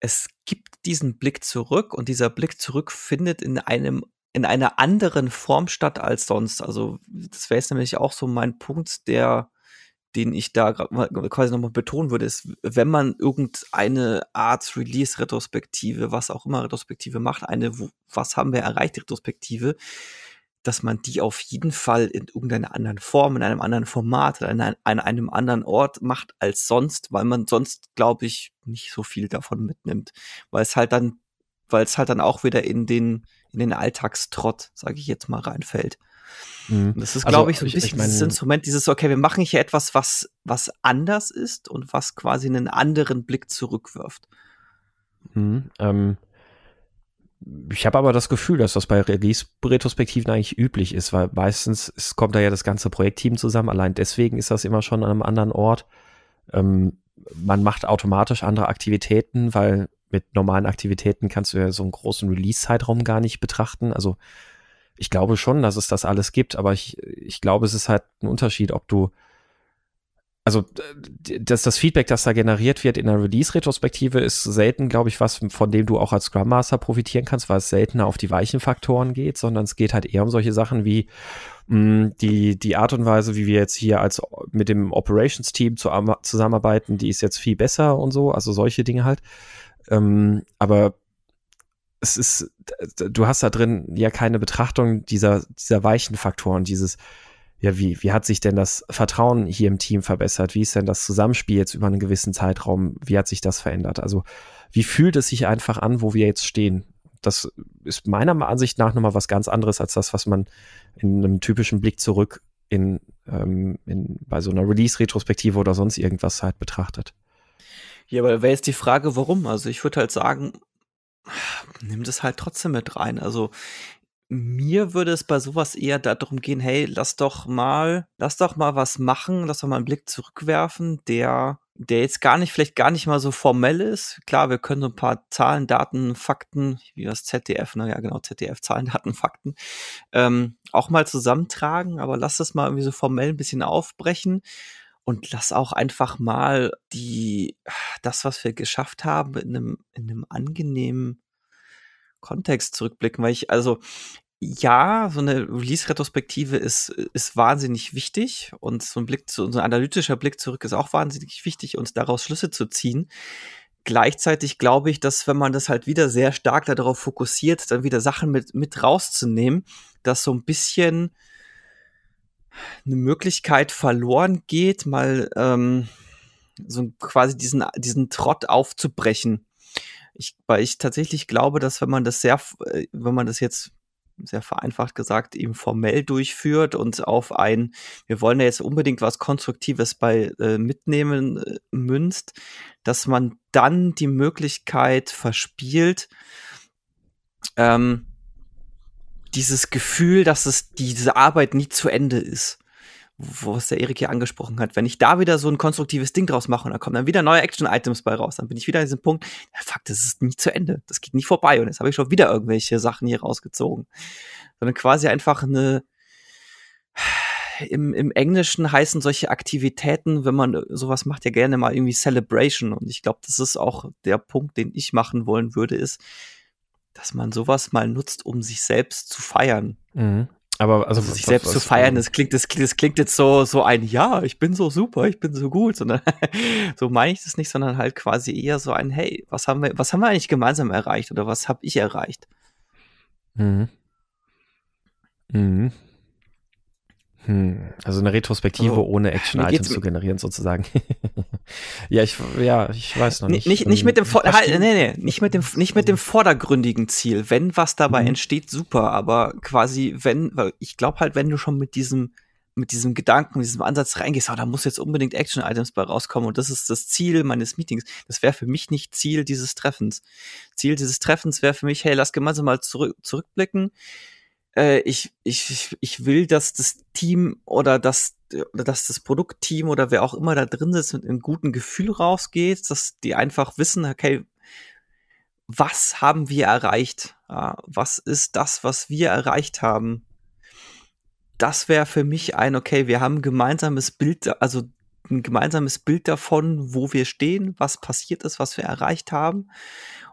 es gibt diesen Blick zurück und dieser Blick zurück findet in einem in einer anderen Form statt als sonst. Also das wäre jetzt nämlich auch so mein Punkt, der den ich da quasi nochmal betonen würde, ist, wenn man irgendeine Art Release-Retrospektive, was auch immer Retrospektive macht, eine, was haben wir erreicht, Retrospektive, dass man die auf jeden Fall in irgendeiner anderen Form, in einem anderen Format, an an einem anderen Ort macht als sonst, weil man sonst, glaube ich, nicht so viel davon mitnimmt. Weil es halt dann, weil es halt dann auch wieder in den, in den Alltagstrott, sage ich jetzt mal, reinfällt. Mhm. Das ist, also, glaube ich, so ein bisschen ich mein, dieses Instrument, dieses, okay, wir machen hier etwas, was, was anders ist und was quasi einen anderen Blick zurückwirft. Mhm, ähm, ich habe aber das Gefühl, dass das bei Release-Retrospektiven eigentlich üblich ist, weil meistens es kommt da ja das ganze Projektteam zusammen. Allein deswegen ist das immer schon an einem anderen Ort. Ähm, man macht automatisch andere Aktivitäten, weil mit normalen Aktivitäten kannst du ja so einen großen Release-Zeitraum gar nicht betrachten. Also ich glaube schon, dass es das alles gibt, aber ich, ich glaube, es ist halt ein Unterschied, ob du, also dass das Feedback, das da generiert wird in der Release-Retrospektive, ist selten, glaube ich, was, von dem du auch als Scrum Master profitieren kannst, weil es seltener auf die weichen Faktoren geht, sondern es geht halt eher um solche Sachen wie mh, mm, die, die Art und Weise, wie wir jetzt hier als mit dem Operations-Team zu, zusammenarbeiten, die ist jetzt viel besser und so, also solche Dinge halt. Ähm, aber es ist, du hast da drin ja keine Betrachtung dieser, dieser weichen Faktoren, dieses, ja, wie, wie hat sich denn das Vertrauen hier im Team verbessert? Wie ist denn das Zusammenspiel jetzt über einen gewissen Zeitraum? Wie hat sich das verändert? Also, wie fühlt es sich einfach an, wo wir jetzt stehen? Das ist meiner Ansicht nach nochmal was ganz anderes als das, was man in einem typischen Blick zurück in, ähm, in bei so einer Release-Retrospektive oder sonst irgendwas halt betrachtet. Ja, aber wäre jetzt die Frage, warum? Also ich würde halt sagen, nimm das halt trotzdem mit rein. Also mir würde es bei sowas eher darum gehen, hey, lass doch mal, lass doch mal was machen, lass doch mal einen Blick zurückwerfen, der, der jetzt gar nicht, vielleicht gar nicht mal so formell ist. Klar, wir können so ein paar Zahlen, Daten, Fakten, wie das ZDF, ne, ja genau, ZDF, Zahlen, Daten, Fakten, ähm, auch mal zusammentragen, aber lass das mal irgendwie so formell ein bisschen aufbrechen und lass auch einfach mal die, das, was wir geschafft haben, in einem, in einem angenehmen Kontext zurückblicken, weil ich, also, ja, so eine Release-Retrospektive ist, ist wahnsinnig wichtig und so ein Blick zu, so ein analytischer Blick zurück ist auch wahnsinnig wichtig, uns daraus Schlüsse zu ziehen. Gleichzeitig glaube ich, dass wenn man das halt wieder sehr stark darauf fokussiert, dann wieder Sachen mit, mit rauszunehmen, dass so ein bisschen eine Möglichkeit verloren geht, mal ähm, so quasi diesen, diesen Trott aufzubrechen. Ich, weil ich tatsächlich glaube, dass wenn man das sehr, äh, wenn man das jetzt sehr vereinfacht gesagt, eben formell durchführt und auf ein, wir wollen ja jetzt unbedingt was Konstruktives bei äh, mitnehmen, äh, münzt, dass man dann die Möglichkeit verspielt, ähm, dieses Gefühl, dass es diese Arbeit nie zu Ende ist was der Erik hier angesprochen hat, wenn ich da wieder so ein konstruktives Ding draus mache und da kommen dann wieder neue Action-Items bei raus, dann bin ich wieder an diesem Punkt, ja, fuck, das ist nie zu Ende, das geht nicht vorbei und jetzt habe ich schon wieder irgendwelche Sachen hier rausgezogen. Sondern quasi einfach eine, im, im Englischen heißen solche Aktivitäten, wenn man sowas macht, ja gerne mal irgendwie Celebration und ich glaube, das ist auch der Punkt, den ich machen wollen würde, ist, dass man sowas mal nutzt, um sich selbst zu feiern. Mhm. Aber also, also sich selbst zu feiern, das klingt, das, das klingt jetzt so, so ein, ja, ich bin so super, ich bin so gut, sondern so meine ich das nicht, sondern halt quasi eher so ein, hey, was haben wir, was haben wir eigentlich gemeinsam erreicht oder was habe ich erreicht? Mhm. Mhm. Hm, also eine Retrospektive oh, ohne Action-Items zu generieren, sozusagen. ja, ich, ja, ich weiß noch nicht. Nicht, nicht mit dem, halt, nee, nee, nicht mit dem, nicht mit dem vordergründigen Ziel. Wenn was dabei mhm. entsteht, super, aber quasi, wenn, weil ich glaube halt, wenn du schon mit diesem, mit diesem Gedanken, mit diesem Ansatz reingehst, oh, da muss jetzt unbedingt Action-Items bei rauskommen und das ist das Ziel meines Meetings. Das wäre für mich nicht Ziel dieses Treffens. Ziel dieses Treffens wäre für mich, hey, lass gemeinsam mal zurück, zurückblicken äh, ich, ich, ich will, dass das Team oder das, oder dass das Produktteam oder wer auch immer da drin sitzt mit einem guten Gefühl rausgeht, dass die einfach wissen, okay, was haben wir erreicht? Ja, was ist das, was wir erreicht haben? Das wäre für mich ein, okay, wir haben ein gemeinsames Bild, also ein gemeinsames Bild davon, wo wir stehen, was passiert ist, was wir erreicht haben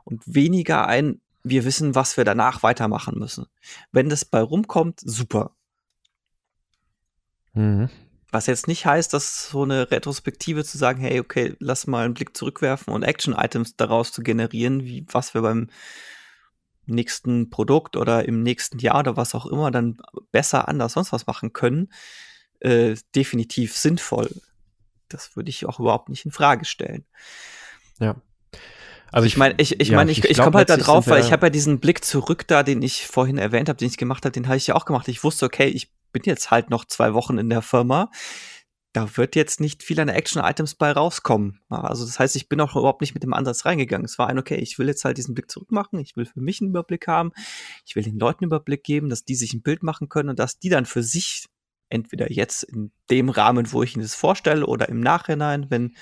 und weniger ein, wir wissen, was wir danach weitermachen müssen. Wenn das bei rumkommt, super. Mhm. Was jetzt nicht heißt, dass so eine Retrospektive zu sagen, hey, okay, lass mal einen Blick zurückwerfen und Action-Items daraus zu generieren, wie was wir beim nächsten Produkt oder im nächsten Jahr oder was auch immer dann besser, anders, sonst was machen können, äh, definitiv sinnvoll. Das würde ich auch überhaupt nicht in Frage stellen. Ja. Also ich meine, ich, ich, ja, mein, ich, ich, ich komme halt da drauf, weil ich habe ja diesen Blick zurück da, den ich vorhin erwähnt habe, den ich gemacht habe, den habe ich ja auch gemacht. Ich wusste, okay, ich bin jetzt halt noch zwei Wochen in der Firma. Da wird jetzt nicht viel an Action-Items bei rauskommen. Also das heißt, ich bin auch überhaupt nicht mit dem Ansatz reingegangen. Es war ein, okay, ich will jetzt halt diesen Blick zurück machen. Ich will für mich einen Überblick haben. Ich will den Leuten einen Überblick geben, dass die sich ein Bild machen können und dass die dann für sich entweder jetzt in dem Rahmen, wo ich ihnen das vorstelle oder im Nachhinein, wenn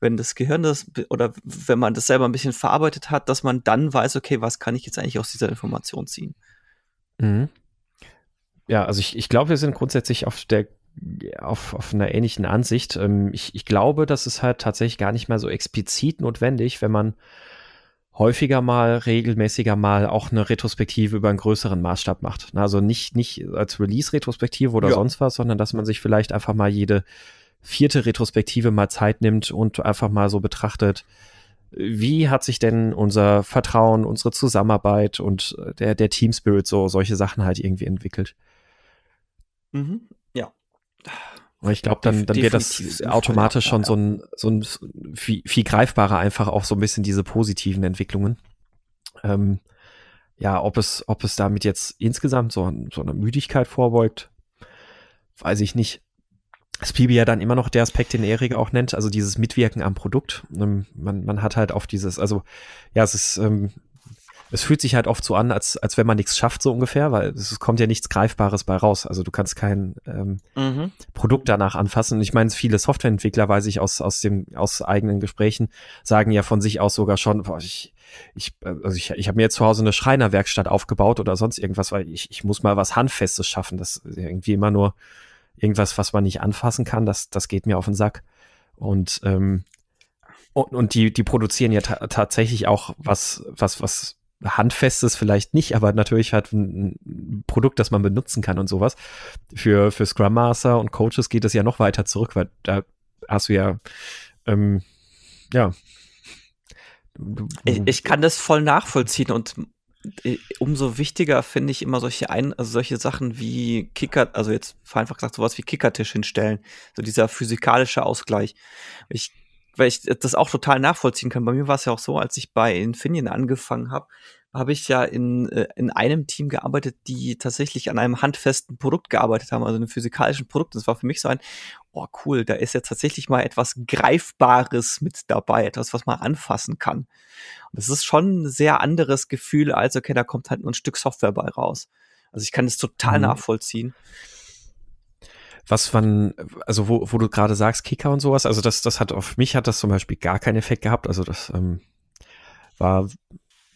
wenn das Gehirn das oder wenn man das selber ein bisschen verarbeitet hat, dass man dann weiß, okay, was kann ich jetzt eigentlich aus dieser Information ziehen? Mhm. Ja, also ich, ich glaube, wir sind grundsätzlich auf der auf, auf einer ähnlichen Ansicht. Ähm, ich, ich glaube, das ist halt tatsächlich gar nicht mehr so explizit notwendig, wenn man häufiger mal, regelmäßiger mal auch eine Retrospektive über einen größeren Maßstab macht. Also nicht, nicht als Release-Retrospektive oder ja. sonst was, sondern dass man sich vielleicht einfach mal jede vierte Retrospektive mal Zeit nimmt und einfach mal so betrachtet, wie hat sich denn unser Vertrauen, unsere Zusammenarbeit und der, der Team Spirit so solche Sachen halt irgendwie entwickelt. Mhm. Ja. Und ich glaube, dann, dann wird das automatisch schon so ein, so ein viel, viel greifbarer einfach auch so ein bisschen diese positiven Entwicklungen. Ähm, ja, ob es, ob es damit jetzt insgesamt so, so eine Müdigkeit vorbeugt, weiß ich nicht ist Pibi ja dann immer noch der Aspekt, den Erik auch nennt, also dieses Mitwirken am Produkt. Ähm, man, man hat halt oft dieses, also ja, es ist, ähm, es fühlt sich halt oft so an, als, als wenn man nichts schafft, so ungefähr, weil es kommt ja nichts Greifbares bei raus. Also du kannst kein ähm, mhm. Produkt danach anfassen. Und ich meine, viele Softwareentwickler, weiß ich aus, aus, dem, aus eigenen Gesprächen, sagen ja von sich aus sogar schon, boah, ich, ich, also ich, ich habe mir jetzt zu Hause eine Schreinerwerkstatt aufgebaut oder sonst irgendwas, weil ich, ich muss mal was Handfestes schaffen. Das ist irgendwie immer nur irgendwas, was man nicht anfassen kann, das, das geht mir auf den Sack. Und, ähm, und, und die, die produzieren ja ta tatsächlich auch was, was, was Handfestes vielleicht nicht, aber natürlich halt ein, Produkt, das man benutzen kann und sowas. Für, für Scrum Master und Coaches geht es ja noch weiter zurück, weil da hast du ja, ähm, ja. Ich, ich kann das voll nachvollziehen und umso wichtiger finde ich immer solche ein, also solche Sachen wie Kicker, also jetzt einfach gesagt sowas wie Kickertisch hinstellen, so dieser physikalische Ausgleich. Ich, weil ich das auch total nachvollziehen kann. Bei mir war es ja auch so, als ich bei Infineon angefangen habe, habe ich ja in, äh, in einem Team gearbeitet, die tatsächlich an einem handfesten Produkt gearbeitet haben, also einem physikalischen Produkt. Das war für mich so ein, oh cool, da ist ja tatsächlich mal etwas Greifbares mit dabei, etwas, was man anfassen kann. Und das ist schon ein sehr anderes Gefühl, als okay, da kommt halt nur ein Stück Software bei raus. Also ich kann das total mhm. nachvollziehen. Was man, also wo, wo du gerade sagst, Kicker und sowas, also das, das hat auf mich hat das zum Beispiel gar keinen Effekt gehabt. Also das ähm, war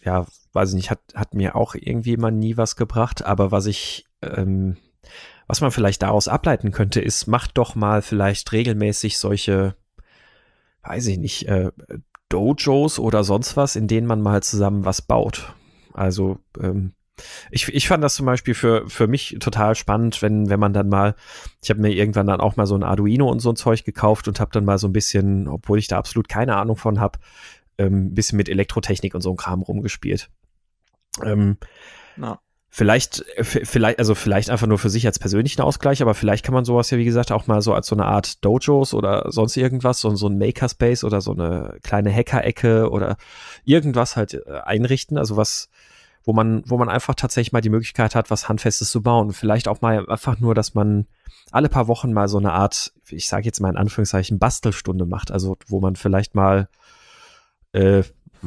ja, weiß ich nicht, hat, hat mir auch irgendwie mal nie was gebracht, aber was ich, ähm, was man vielleicht daraus ableiten könnte, ist, macht doch mal vielleicht regelmäßig solche, weiß ich nicht, äh, Dojos oder sonst was, in denen man mal zusammen was baut. Also, ähm, ich, ich fand das zum Beispiel für, für mich total spannend, wenn, wenn man dann mal, ich habe mir irgendwann dann auch mal so ein Arduino und so ein Zeug gekauft und habe dann mal so ein bisschen, obwohl ich da absolut keine Ahnung von habe, ähm, ein bisschen mit Elektrotechnik und so ein Kram rumgespielt. Ähm, ja. Vielleicht, äh, vielleicht, also vielleicht einfach nur für sich als persönlichen Ausgleich, aber vielleicht kann man sowas ja, wie gesagt, auch mal so als so eine Art Dojos oder sonst irgendwas, so, so ein Makerspace oder so eine kleine Hacker-Ecke oder irgendwas halt äh, einrichten. Also was, wo man, wo man einfach tatsächlich mal die Möglichkeit hat, was Handfestes zu bauen. Vielleicht auch mal einfach nur, dass man alle paar Wochen mal so eine Art, ich sage jetzt mal in Anführungszeichen, Bastelstunde macht. Also wo man vielleicht mal äh,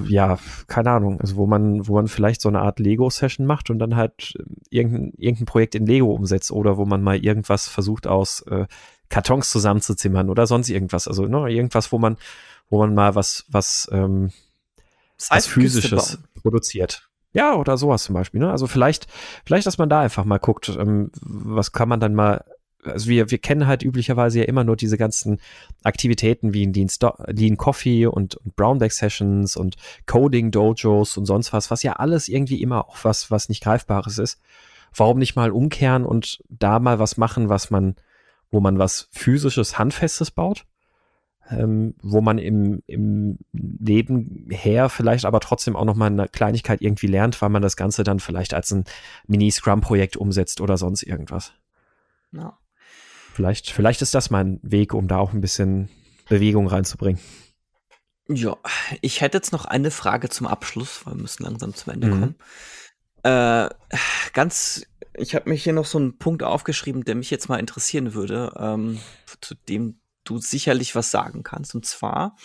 ja, keine Ahnung, also wo man, wo man vielleicht so eine Art Lego-Session macht und dann halt irgendein, irgendein Projekt in Lego umsetzt oder wo man mal irgendwas versucht aus äh, Kartons zusammenzuzimmern oder sonst irgendwas. Also ne, irgendwas, wo man, wo man mal was, was, ähm, was physisches produziert. Ja, oder sowas zum Beispiel. Ne? Also vielleicht, vielleicht, dass man da einfach mal guckt, ähm, was kann man dann mal also wir, wir kennen halt üblicherweise ja immer nur diese ganzen Aktivitäten wie Lean, Lean Coffee und, und Brownback Sessions und Coding Dojos und sonst was, was ja alles irgendwie immer auch was, was nicht Greifbares ist. Warum nicht mal umkehren und da mal was machen, was man, wo man was physisches, handfestes baut? Ähm, wo man im, im Nebenher vielleicht aber trotzdem auch noch mal eine Kleinigkeit irgendwie lernt, weil man das Ganze dann vielleicht als ein Mini-Scrum-Projekt umsetzt oder sonst irgendwas. Ja. Vielleicht, vielleicht ist das mein Weg, um da auch ein bisschen Bewegung reinzubringen. Ja, ich hätte jetzt noch eine Frage zum Abschluss, weil wir müssen langsam zum Ende mhm. kommen. Äh, ganz, ich habe mir hier noch so einen Punkt aufgeschrieben, der mich jetzt mal interessieren würde, ähm, zu dem du sicherlich was sagen kannst. Und zwar,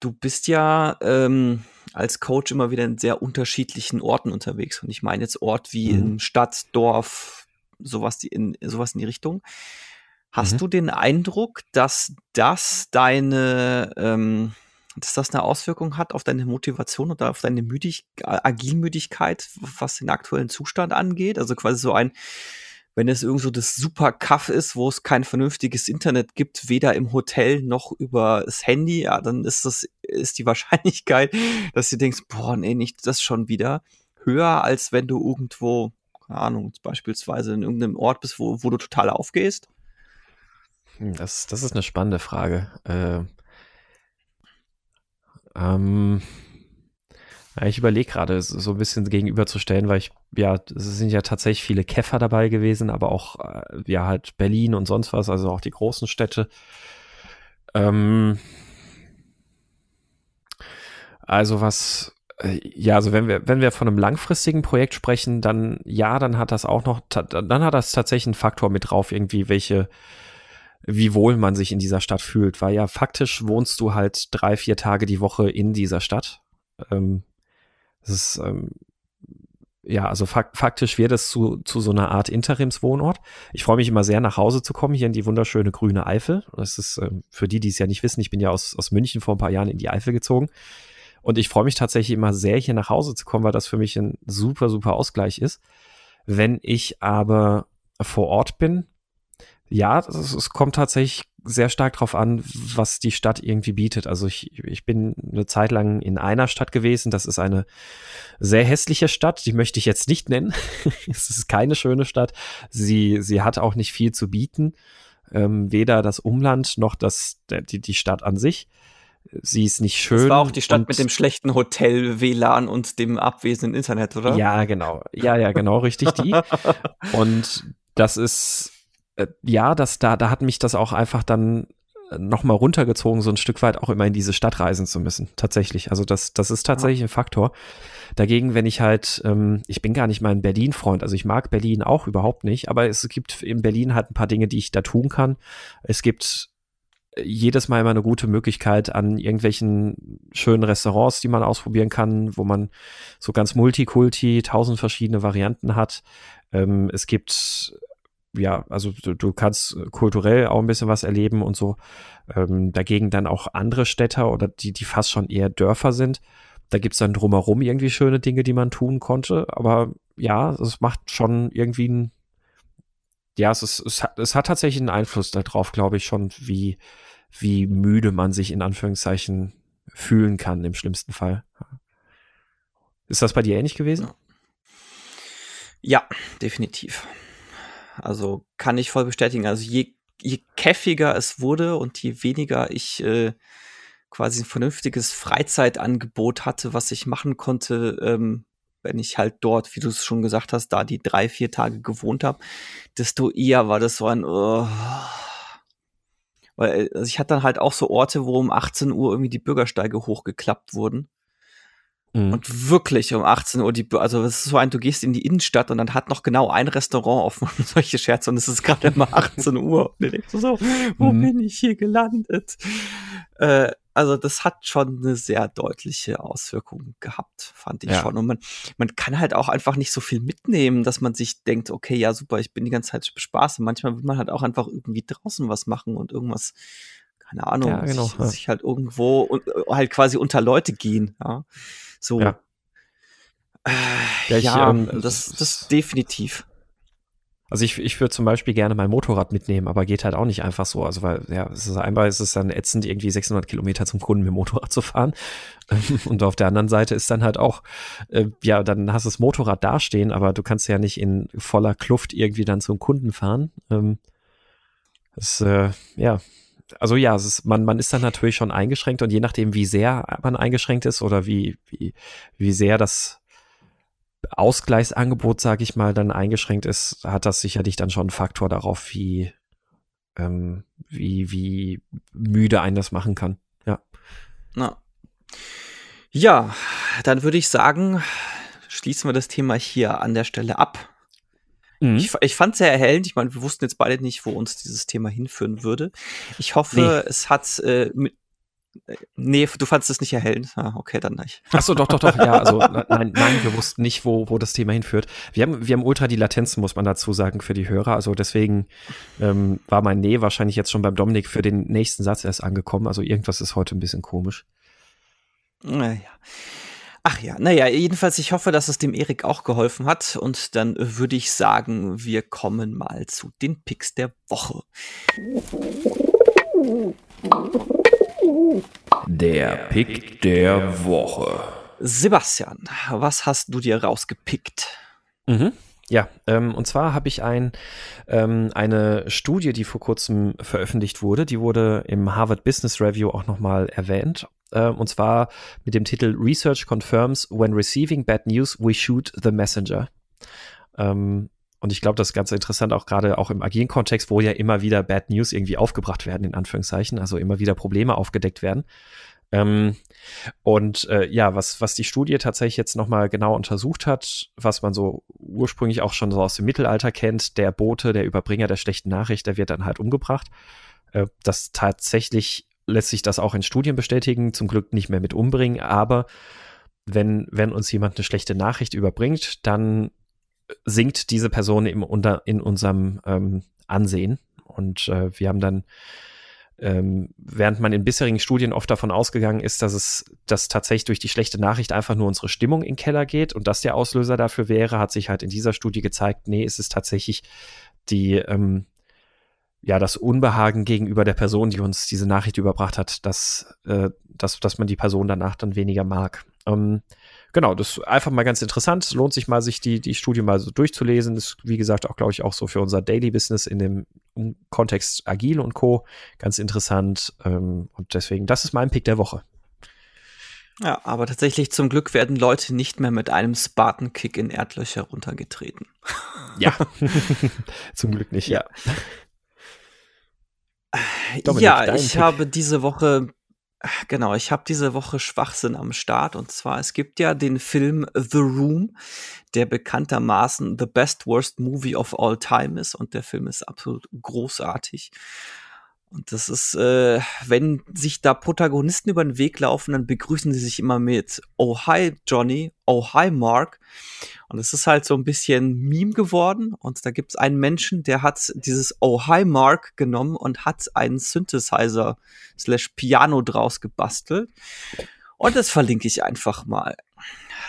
du bist ja ähm, als Coach immer wieder in sehr unterschiedlichen Orten unterwegs. Und ich meine jetzt Ort wie mhm. in Stadt, Dorf, sowas die in sowas in die Richtung. Hast mhm. du den Eindruck, dass das deine, ähm, dass das eine Auswirkung hat auf deine Motivation oder auf deine Müdig Agilmüdigkeit, was den aktuellen Zustand angeht? Also quasi so ein, wenn es irgend so das super Kaff ist, wo es kein vernünftiges Internet gibt, weder im Hotel noch über das Handy, ja, dann ist das, ist die Wahrscheinlichkeit, dass du denkst, boah, nee, nicht das schon wieder, höher, als wenn du irgendwo keine Ahnung, beispielsweise in irgendeinem Ort bist, wo, wo du total aufgehst? Hm, das, das ist eine spannende Frage. Äh, ähm, ich überlege gerade, so ein bisschen gegenüberzustellen, weil ich, ja, es sind ja tatsächlich viele Käfer dabei gewesen, aber auch, äh, ja, halt Berlin und sonst was, also auch die großen Städte. Ähm, also was, ja, also wenn wir, wenn wir von einem langfristigen Projekt sprechen, dann ja, dann hat das auch noch, dann hat das tatsächlich einen Faktor mit drauf, irgendwie welche, wie wohl man sich in dieser Stadt fühlt, weil ja faktisch wohnst du halt drei, vier Tage die Woche in dieser Stadt. Ähm, das ist, ähm, ja, also fak faktisch wird es zu, zu so einer Art Interimswohnort. Ich freue mich immer sehr, nach Hause zu kommen, hier in die wunderschöne grüne Eifel. Das ist ähm, für die, die es ja nicht wissen, ich bin ja aus, aus München vor ein paar Jahren in die Eifel gezogen. Und ich freue mich tatsächlich immer sehr, hier nach Hause zu kommen, weil das für mich ein super, super Ausgleich ist. Wenn ich aber vor Ort bin, ja, es kommt tatsächlich sehr stark darauf an, was die Stadt irgendwie bietet. Also ich, ich bin eine Zeit lang in einer Stadt gewesen. Das ist eine sehr hässliche Stadt. Die möchte ich jetzt nicht nennen. es ist keine schöne Stadt. Sie, sie hat auch nicht viel zu bieten. Ähm, weder das Umland noch das, die, die Stadt an sich sie ist nicht schön. Das war auch die Stadt mit dem schlechten Hotel, WLAN und dem abwesenden Internet, oder? Ja, genau. Ja, ja, genau, richtig die. und das ist, äh, ja, das, da, da hat mich das auch einfach dann noch mal runtergezogen, so ein Stück weit auch immer in diese Stadt reisen zu müssen. Tatsächlich. Also das, das ist tatsächlich ja. ein Faktor. Dagegen, wenn ich halt, ähm, ich bin gar nicht mal ein Berlin-Freund, also ich mag Berlin auch überhaupt nicht, aber es gibt in Berlin halt ein paar Dinge, die ich da tun kann. Es gibt jedes Mal immer eine gute Möglichkeit an irgendwelchen schönen Restaurants, die man ausprobieren kann, wo man so ganz Multikulti, tausend verschiedene Varianten hat. Ähm, es gibt ja, also du, du, kannst kulturell auch ein bisschen was erleben und so. Ähm, dagegen dann auch andere Städte oder die, die fast schon eher Dörfer sind. Da gibt's dann drumherum irgendwie schöne Dinge, die man tun konnte. Aber ja, es macht schon irgendwie ein, ja, es, ist, es, hat, es hat tatsächlich einen Einfluss darauf, glaube ich, schon, wie, wie müde man sich in Anführungszeichen fühlen kann im schlimmsten Fall. Ist das bei dir ähnlich gewesen? Ja, definitiv. Also kann ich voll bestätigen. Also je, je käffiger es wurde und je weniger ich äh, quasi ein vernünftiges Freizeitangebot hatte, was ich machen konnte, ähm, wenn ich halt dort, wie du es schon gesagt hast, da die drei, vier Tage gewohnt habe, desto eher war das so ein uh, weil also ich hatte dann halt auch so Orte, wo um 18 Uhr irgendwie die Bürgersteige hochgeklappt wurden. Mhm. Und wirklich um 18 Uhr, die, also es ist so ein, du gehst in die Innenstadt und dann hat noch genau ein Restaurant offen und solche Scherze und es ist gerade immer 18 Uhr. Und du denkst so, wo mhm. bin ich hier gelandet? Äh, also das hat schon eine sehr deutliche Auswirkung gehabt, fand ich ja. schon. Und man, man kann halt auch einfach nicht so viel mitnehmen, dass man sich denkt, okay, ja super, ich bin die ganze Zeit Spaß. Und manchmal will man halt auch einfach irgendwie draußen was machen und irgendwas, keine Ahnung, ja, genau, sich, ja. sich, halt irgendwo und äh, halt quasi unter Leute gehen. Ja. So. Ja, äh, ich, ähm, das, das definitiv. Also ich, ich würde zum Beispiel gerne mein Motorrad mitnehmen, aber geht halt auch nicht einfach so. Also weil, ja, es ist einmal ist es dann ätzend, irgendwie 600 Kilometer zum Kunden mit dem Motorrad zu fahren. Und auf der anderen Seite ist dann halt auch, äh, ja, dann hast du das Motorrad dastehen, aber du kannst ja nicht in voller Kluft irgendwie dann zum Kunden fahren. Ähm, das, äh, ja, also ja, ist, man, man ist dann natürlich schon eingeschränkt und je nachdem, wie sehr man eingeschränkt ist oder wie, wie, wie sehr das Ausgleichsangebot, sage ich mal, dann eingeschränkt ist, hat das sicherlich dann schon einen Faktor darauf, wie, ähm, wie, wie müde einen das machen kann. Ja. Na. Ja, dann würde ich sagen, schließen wir das Thema hier an der Stelle ab. Mhm. Ich, ich fand es sehr erhellend. Ich meine, wir wussten jetzt beide nicht, wo uns dieses Thema hinführen würde. Ich hoffe, nee. es hat äh, mit, Nee, du fandest es nicht erhellend. Ah, okay, dann nicht. Achso, doch, doch, doch, ja. Also nein, nein, wir wussten nicht, wo, wo das Thema hinführt. Wir haben, wir haben ultra die Latenzen, muss man dazu sagen, für die Hörer. Also deswegen ähm, war mein Nee wahrscheinlich jetzt schon beim Dominik für den nächsten Satz erst angekommen. Also irgendwas ist heute ein bisschen komisch. Naja. Ach ja, naja, jedenfalls, ich hoffe, dass es dem Erik auch geholfen hat. Und dann würde ich sagen, wir kommen mal zu den Picks der Woche. Der Pick der Woche. Sebastian, was hast du dir rausgepickt? Mhm. Ja, ähm, und zwar habe ich ein, ähm, eine Studie, die vor kurzem veröffentlicht wurde, die wurde im Harvard Business Review auch nochmal erwähnt. Ähm, und zwar mit dem Titel Research confirms when receiving bad news, we shoot the messenger. Ähm, und ich glaube, das ist ganz interessant, auch gerade auch im agilen Kontext, wo ja immer wieder Bad News irgendwie aufgebracht werden, in Anführungszeichen, also immer wieder Probleme aufgedeckt werden. Ähm, und äh, ja, was, was die Studie tatsächlich jetzt nochmal genau untersucht hat, was man so ursprünglich auch schon so aus dem Mittelalter kennt, der Bote, der Überbringer der schlechten Nachricht, der wird dann halt umgebracht. Äh, das tatsächlich lässt sich das auch in Studien bestätigen, zum Glück nicht mehr mit umbringen, aber wenn, wenn uns jemand eine schlechte Nachricht überbringt, dann sinkt diese Person im, unter, in unserem ähm, Ansehen. Und äh, wir haben dann ähm, während man in bisherigen Studien oft davon ausgegangen ist, dass es dass tatsächlich durch die schlechte Nachricht einfach nur unsere Stimmung in den Keller geht und das der Auslöser dafür wäre, hat sich halt in dieser Studie gezeigt, nee, es ist tatsächlich die, ähm, ja, das Unbehagen gegenüber der Person, die uns diese Nachricht überbracht hat, dass, äh, dass, dass man die Person danach dann weniger mag. Ähm, genau, das ist einfach mal ganz interessant. Lohnt sich mal, sich die, die Studie mal so durchzulesen. Ist, wie gesagt, auch, glaube ich, auch so für unser Daily Business in dem Kontext Agil und Co. ganz interessant. Ähm, und deswegen, das ist mein Pick der Woche. Ja, aber tatsächlich zum Glück werden Leute nicht mehr mit einem Spartan-Kick in Erdlöcher runtergetreten. Ja, zum Glück nicht, ja. Dominik, ja, ich Pick. habe diese Woche Genau, ich habe diese Woche Schwachsinn am Start und zwar es gibt ja den Film The Room, der bekanntermaßen the best worst movie of all time ist und der Film ist absolut großartig. Und das ist, äh, wenn sich da Protagonisten über den Weg laufen, dann begrüßen sie sich immer mit Oh hi Johnny, Oh hi Mark. Und es ist halt so ein bisschen Meme geworden. Und da gibt es einen Menschen, der hat dieses Oh hi Mark genommen und hat einen Synthesizer slash Piano draus gebastelt. Und das verlinke ich einfach mal.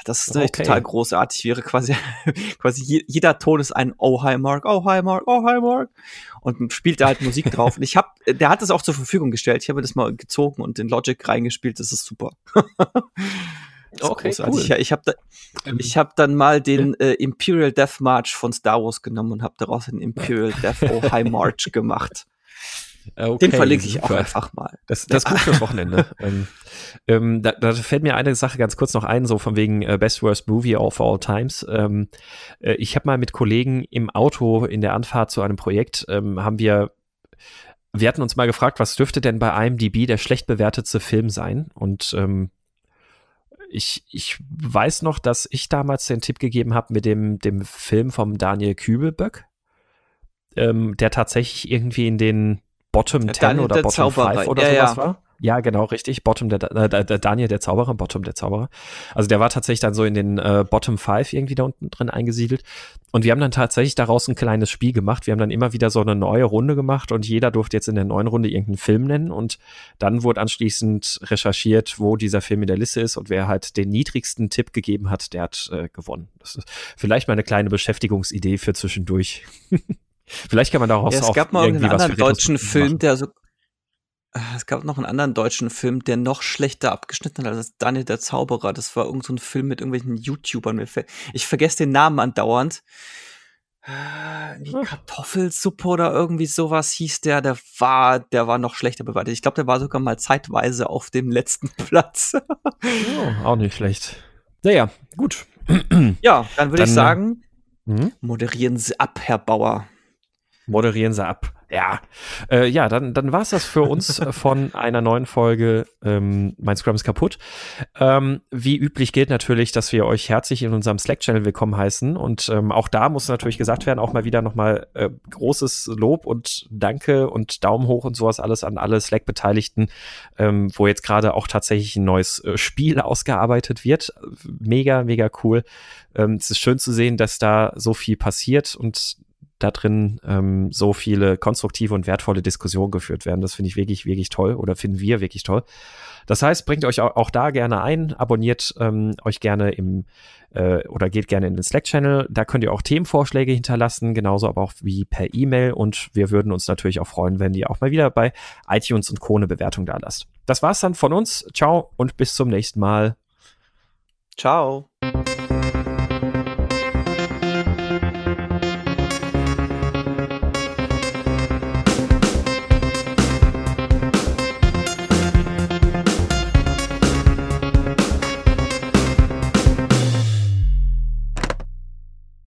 Das ist okay. total großartig. Wäre quasi, quasi jeder Ton ist ein Oh hi Mark, Oh hi Mark, Oh hi Mark. Und spielt da halt Musik drauf. Und ich habe, der hat das auch zur Verfügung gestellt. Ich habe das mal gezogen und in Logic reingespielt. Das ist super. Das ist okay, großartig. Cool. Ich, ich habe da, ähm, ich hab dann mal den äh, Imperial Death March von Star Wars genommen und habe daraus den Imperial Death Oh High March gemacht. Okay, Den verlinke ich auch einfach mal. Das, das ist gut fürs Wochenende. ähm, ähm, da, da, fällt mir eine Sache ganz kurz noch ein, so von wegen äh, Best Worst Movie of All Times. Ähm, äh, ich habe mal mit Kollegen im Auto in der Anfahrt zu einem Projekt, ähm, haben wir wir hatten uns mal gefragt, was dürfte denn bei IMDb der schlecht bewertetste Film sein? Und ähm, ich, ich weiß noch, dass ich damals den Tipp gegeben habe mit dem, dem Film vom Daniel Kübelböck, ähm, der tatsächlich irgendwie in den Bottom ja, 10 oder Bottom Zauberer. 5 oder ja, sowas ja. war. Ja, genau, richtig. Bottom der, äh, der Daniel der Zauberer, Bottom der Zauberer. Also der war tatsächlich dann so in den äh, Bottom 5 irgendwie da unten drin eingesiedelt. Und wir haben dann tatsächlich daraus ein kleines Spiel gemacht. Wir haben dann immer wieder so eine neue Runde gemacht und jeder durfte jetzt in der neuen Runde irgendeinen Film nennen. Und dann wurde anschließend recherchiert, wo dieser Film in der Liste ist und wer halt den niedrigsten Tipp gegeben hat, der hat äh, gewonnen. Das ist vielleicht mal eine kleine Beschäftigungsidee für zwischendurch. Vielleicht kann man daraus ja, es auch gab mal einen anderen deutschen Film, der so es gab noch einen anderen deutschen Film, der noch schlechter abgeschnitten hat als Daniel der Zauberer. Das war irgendein so ein Film mit irgendwelchen YouTubern. Ich vergesse den Namen andauernd. Äh, die hm. Kartoffelsuppe oder irgendwie sowas hieß der. Der war, der war noch schlechter bewertet. Ich glaube, der war sogar mal zeitweise auf dem letzten Platz. oh, auch nicht schlecht. Naja, gut. Ja, dann würde ich sagen, hm? moderieren Sie ab, Herr Bauer moderieren sie ab. Ja, äh, ja, dann, dann war es das für uns von einer neuen Folge ähm, Mein Scrum ist kaputt. Ähm, wie üblich gilt natürlich, dass wir euch herzlich in unserem Slack-Channel willkommen heißen. Und ähm, auch da muss natürlich gesagt werden, auch mal wieder nochmal äh, großes Lob und Danke und Daumen hoch und sowas alles an alle Slack-Beteiligten, ähm, wo jetzt gerade auch tatsächlich ein neues äh, Spiel ausgearbeitet wird. Mega, mega cool. Ähm, es ist schön zu sehen, dass da so viel passiert und da drin ähm, so viele konstruktive und wertvolle Diskussionen geführt werden. Das finde ich wirklich, wirklich toll oder finden wir wirklich toll. Das heißt, bringt euch auch, auch da gerne ein, abonniert ähm, euch gerne im äh, oder geht gerne in den Slack-Channel. Da könnt ihr auch Themenvorschläge hinterlassen, genauso aber auch wie per E-Mail. Und wir würden uns natürlich auch freuen, wenn ihr auch mal wieder bei iTunes und Co. eine Bewertung da lasst. Das war's dann von uns. Ciao und bis zum nächsten Mal. Ciao.